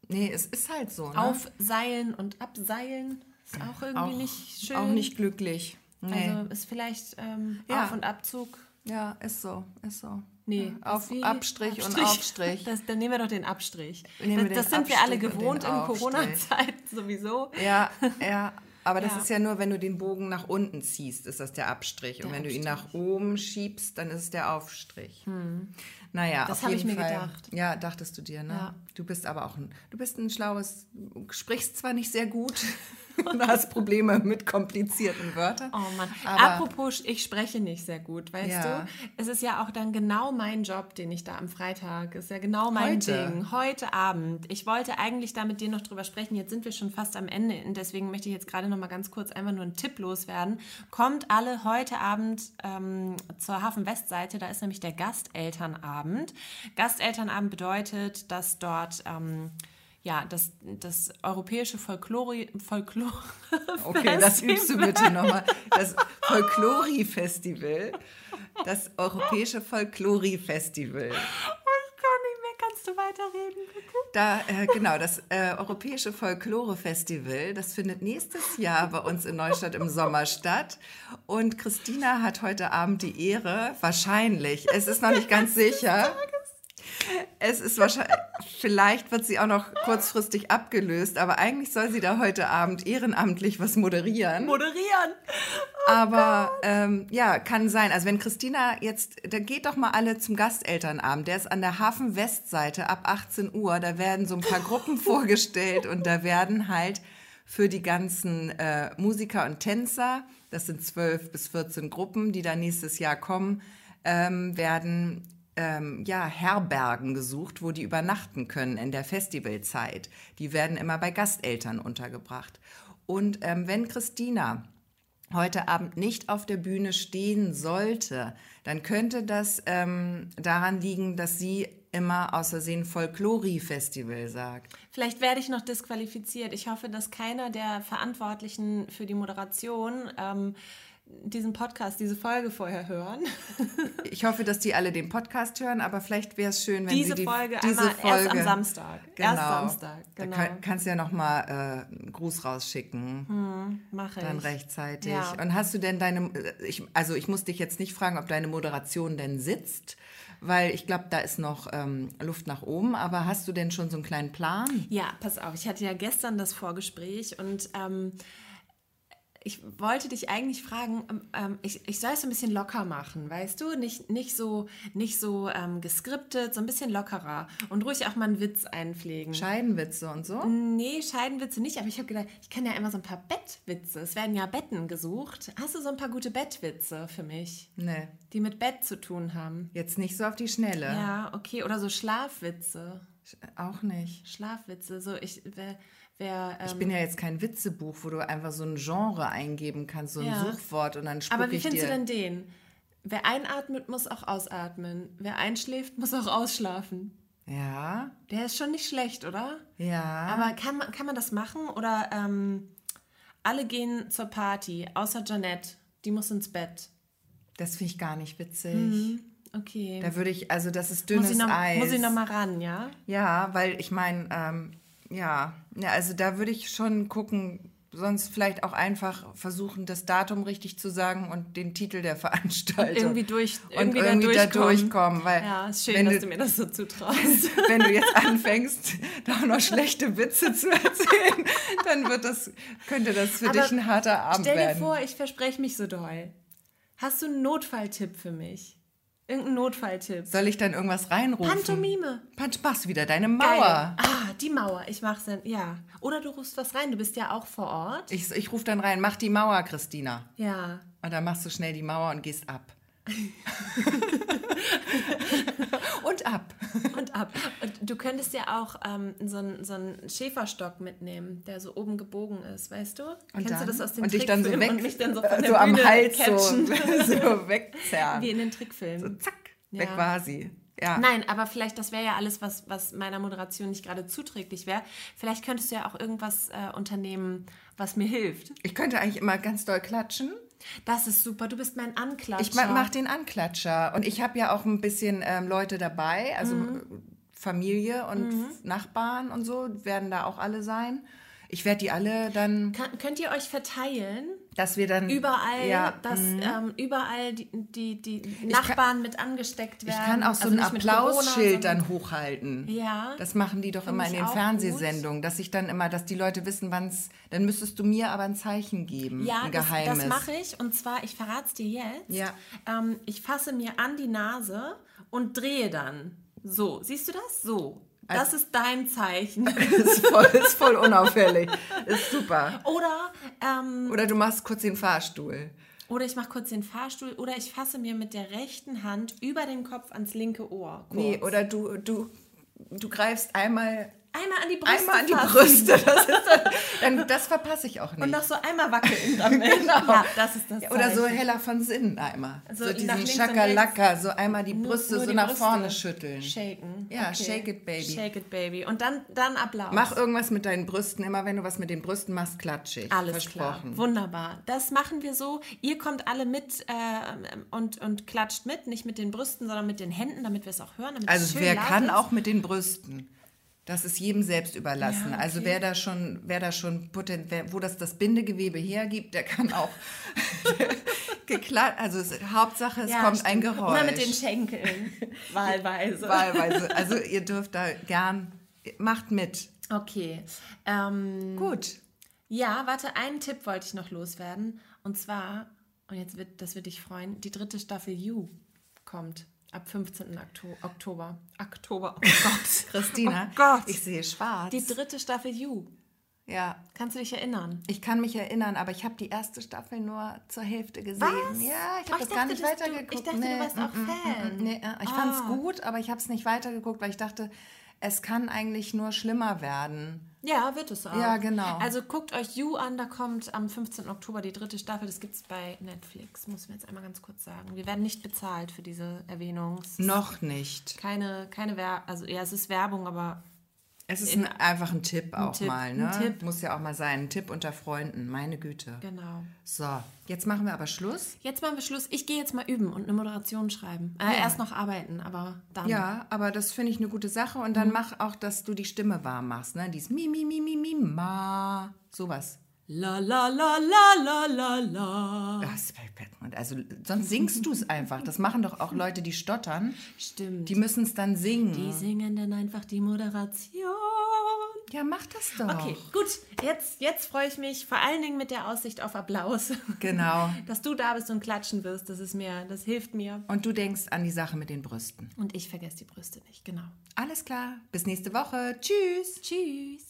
Nee, es ist halt so. Ne? Aufseilen und abseilen ist auch irgendwie auch, nicht schön. Auch nicht glücklich. Nee. Also ist vielleicht ähm, ja. Auf- und Abzug. Ja, ist so, ist so. Nee, ja, auf Abstrich, Abstrich, und Aufstrich. Das, dann nehmen wir doch den Abstrich. Das, das sind wir alle gewohnt in Corona-Zeit sowieso. Ja, ja. Aber das Ja. ist ja nur, wenn du den Bogen nach unten ziehst, ist das der Abstrich. Und Der wenn du ihn Abstrich. nach oben schiebst, dann ist es der Aufstrich. Naja, Das auf hab jeden ich mir Fall. gedacht. Ja, dachtest du dir, ne? Ja. Du bist aber auch ein, du bist ein schlaues, sprichst zwar nicht sehr gut und hast Probleme mit komplizierten Wörtern. Oh Mann. Apropos, ich spreche nicht sehr gut, weißt Ja. du? Es ist ja auch dann genau mein Job, den ich da am Freitag, ist ja genau mein Heute? Ding. Heute Abend. Ich wollte eigentlich da mit dir noch drüber sprechen. Jetzt sind wir schon fast am Ende und deswegen möchte ich jetzt gerade noch mal ganz kurz einfach nur einen Tipp loswerden. Kommt alle heute Abend ähm, zur Hafen-West-Seite, da ist nämlich der Gastelternabend. Gastelternabend bedeutet, dass dort... Ähm, ja, das, das europäische Folklore, Folklore Okay, das übst du bitte nochmal. Das Folklori-Festival. Das Europäische Folklori-Festival. Ich kann nicht mehr, kannst du weiterreden? Da, äh, genau, das äh, Europäische Folklore-Festival, das findet nächstes Jahr bei uns in Neustadt im Sommer statt. Und Christina hat heute Abend die Ehre, wahrscheinlich, es ist noch nicht ganz sicher. Es ist wahrscheinlich, vielleicht wird sie auch noch kurzfristig abgelöst, aber eigentlich soll sie da heute Abend ehrenamtlich was moderieren. Moderieren. Aber ähm, ja, kann sein. Also wenn Christina jetzt, dann geht doch mal alle zum Gastelternabend. Der ist an der Hafen-Westseite ab 18 Uhr. Da werden so ein paar Gruppen vorgestellt und da werden halt für die ganzen äh, Musiker und Tänzer, das sind 12 bis 14 Gruppen, die da nächstes Jahr kommen, ähm, werden ähm, ja, Herbergen gesucht, wo die übernachten können in der Festivalzeit. Die werden immer bei Gasteltern untergebracht. Und ähm, wenn Christina heute Abend nicht auf der Bühne stehen sollte, dann könnte das ähm, daran liegen, dass sie immer aus Versehen Folklori-Festival sagt. Vielleicht werde ich noch disqualifiziert. Ich hoffe, dass keiner der Verantwortlichen für die Moderation ähm, diesen Podcast, diese Folge vorher hören. Ich hoffe, dass die alle den Podcast hören, aber vielleicht wäre es schön, wenn diese sie die, Folge diese einmal Folge erst am Samstag. Genau. Erst Samstag, genau. Da kann, kannst du ja noch mal äh, einen Gruß rausschicken. Mache Dann ich. rechtzeitig. Ja. Und hast du denn deine, ich, also ich muss dich jetzt nicht fragen, ob deine Moderation denn sitzt, weil ich glaube, da ist noch ähm, Luft nach oben, aber hast du denn schon so einen kleinen Plan? Ja, pass auf. Ich hatte ja gestern das Vorgespräch und ähm, ich wollte dich eigentlich fragen, ähm, ähm, ich, ich soll es so ein bisschen locker machen, weißt du? Nicht, nicht so, nicht so ähm, geskriptet, so ein bisschen lockerer und ruhig auch mal einen Witz einpflegen. Scheidenwitze und so? Nee, Scheidenwitze nicht, aber ich habe gedacht, ich kann ja immer so ein paar Bettwitze. Es werden ja Betten gesucht. Hast du so ein paar gute Bettwitze für mich, Nee, die mit Bett zu tun haben? jetzt nicht so auf die Schnelle. Ja, okay. Oder so Schlafwitze. Auch nicht. Schlafwitze. So, ich, wer, wer, ähm, Ich bin ja jetzt kein Witzebuch, wo du einfach so ein Genre eingeben kannst, so ein Ja. Suchwort und dann spucke aber wie findest du denn den? Wer einatmet, muss auch ausatmen. Wer einschläft, muss auch ausschlafen. ja, Der ist schon nicht schlecht, oder? ja. Aber kann man, kann man das machen? Oder ähm, alle gehen zur Party, außer Janette. Die muss ins Bett. das finde ich gar nicht witzig. Okay. Da würde ich, also das ist dünnes muss noch, Eis. Muss ich noch mal ran, ja? Ja, weil ich meine, ähm, ja, ja, also da würde ich schon gucken, sonst vielleicht auch einfach versuchen, das Datum richtig zu sagen und den Titel der Veranstaltung. Irgendwie durch, und irgendwie, irgendwie da da durchkommen. durchkommen, weil Ja, ist schön, wenn, dass du, du mir das so zutraust. wenn du jetzt anfängst, da auch noch schlechte Witze zu erzählen, dann wird das, könnte das für Aber dich ein harter Abend Stell dir werden. vor, ich verspreche mich so doll. Hast du einen Notfalltipp für mich? Irgendeinen Notfalltipp? Soll ich dann irgendwas reinrufen? Pantomime. Pant machst wieder deine Geil. Mauer. Ah, die Mauer. Ich mach's dann, ja. Oder du rufst was rein. Du bist ja auch vor Ort. Ich, ich rufe dann rein, mach die Mauer, Christina. Ja. Und dann machst du schnell die Mauer und gehst ab. und ab. Und ab. Und du könntest ja auch ähm, so, einen, so einen Schäferstock mitnehmen, der so oben gebogen ist, weißt du? Und Kennst dann? du das aus den und dich dann so weg, und mich dann so von der so am Bühne Hals catchen? so, so wegzerren. Wie in den Trickfilmen. Zack, Ja. weg war sie. Ja. Nein, aber vielleicht, das wäre ja alles, was, was meiner Moderation nicht gerade zuträglich wäre. Vielleicht könntest du ja auch irgendwas äh, unternehmen, was mir hilft. Ich könnte eigentlich immer ganz doll klatschen. Das ist super. Du bist mein Anklatscher. Ich ma- mach den Anklatscher. Und ich habe ja auch ein bisschen ähm, Leute dabei, also Mhm. Familie und Nachbarn und so werden da auch alle sein. Ich werde die alle dann. Kann, könnt ihr euch verteilen? Dass wir dann Überall, ja, dass mhm. ähm, überall die, die, die Nachbarn mit angesteckt werden. Ich kann auch so Also ein Applausschild dann hochhalten. Ja. Das machen die doch immer in den Fernsehsendungen, dass ich dann immer, dass die Leute wissen, wann es. Dann müsstest du mir aber ein Zeichen geben. Ja, ein das, geheimes. das mache ich. Und zwar, ich verrate es dir jetzt. Ja. Ähm, ich fasse mir an die Nase und drehe dann. So, siehst du das? So. Das ist dein Zeichen. Das ist voll, ist voll unauffällig. Ist super. Oder, ähm, Oder du machst kurz den Fahrstuhl. oder ich mache kurz den Fahrstuhl oder ich fasse mir mit der rechten Hand über den Kopf ans linke Ohr. Kurz. Nee, oder du, du, du greifst einmal, einmal an die Brüste. einmal an die fassen. Brüste. Das, ist dann, dann, das verpasse ich auch nicht. Und noch so einmal wackeln damit. Genau. Ja, das ist das Oder so heller von Sinn einmal. So So, diesen Schakalaka, so einmal die Nur- Brüste nur so die nach Brüste vorne schütteln. Shaken. Ja, shake it, baby. Shake it, baby. Und dann, dann Applaus. Mach irgendwas mit deinen Brüsten. Immer wenn du was mit den Brüsten machst, klatsche ich. Alles Versprochen. klar. Wunderbar. Das machen wir so. Ihr kommt alle mit äh, und, und klatscht mit. Nicht mit den Brüsten, sondern mit den Händen, damit wir es auch hören. Also wer kann auch mit den Brüsten. Das ist jedem selbst überlassen. Ja, okay. Also wer da schon, wer da schon potent, wer, wo das das Bindegewebe hergibt, der kann auch geklatscht. Also es, Hauptsache es Ja, kommt stimmt. ein Geräusch. Immer mit den Schenkeln. Wahlweise. Wahlweise. Also ihr dürft da gern, macht mit. Okay. Ähm, Gut. ja, warte, einen Tipp wollte ich noch loswerden. Und zwar, und jetzt wird, das wird dich freuen, die dritte Staffel You kommt ab 15. Okto- Oktober. Oktober, oh Gott. Christina, Oh Gott. ich sehe schwarz. Die dritte Staffel You. ja, Kannst du dich erinnern? ich kann mich erinnern, aber ich habe die erste Staffel nur zur Hälfte gesehen. Was? Ja, ich habe das gar dachte, nicht dass du- weitergeguckt. ich dachte, du warst auch Fan. Nee, äh, ich fand es Ah. gut, aber ich habe es nicht weitergeguckt, weil ich dachte, es kann eigentlich nur schlimmer werden. Ja, wird es auch. Ja, genau. Also guckt euch You an, da kommt am 15. Oktober die dritte Staffel. Das gibt es bei Netflix, muss man jetzt einmal ganz kurz sagen. Wir werden nicht bezahlt für diese Erwähnung. Noch nicht. Keine, keine Werbung, also ja, es ist Werbung, aber Es ist ein, einfach ein Tipp auch Tipp, mal, ein ne? Tipp. Muss ja auch mal sein. Ein Tipp unter Freunden, meine Güte. genau. So, jetzt machen wir aber Schluss. Jetzt machen wir Schluss. Ich gehe jetzt mal üben und eine Moderation schreiben. Äh, Erst noch arbeiten, aber dann. Ja, aber das finde ich eine gute Sache. Und Mhm. dann mach auch, dass du die Stimme warm machst, ne? Dies Mi, Mi, Mi, Mi, Mi, Ma. Sowas. La la la la la la la. Das, also, sonst singst du es einfach. Das machen doch auch Leute, die stottern. Stimmt. Die müssen es dann singen. Die singen dann einfach die Moderation. ja, mach das doch. Okay, gut. Jetzt, jetzt freue ich mich vor allen Dingen mit der Aussicht auf Applaus. Genau. Dass du da bist und klatschen wirst, das ist mir, das hilft mir. Und du denkst an die Sache mit den Brüsten. Und ich vergesse die Brüste nicht, genau. Alles klar. Bis nächste Woche. Tschüss. Tschüss.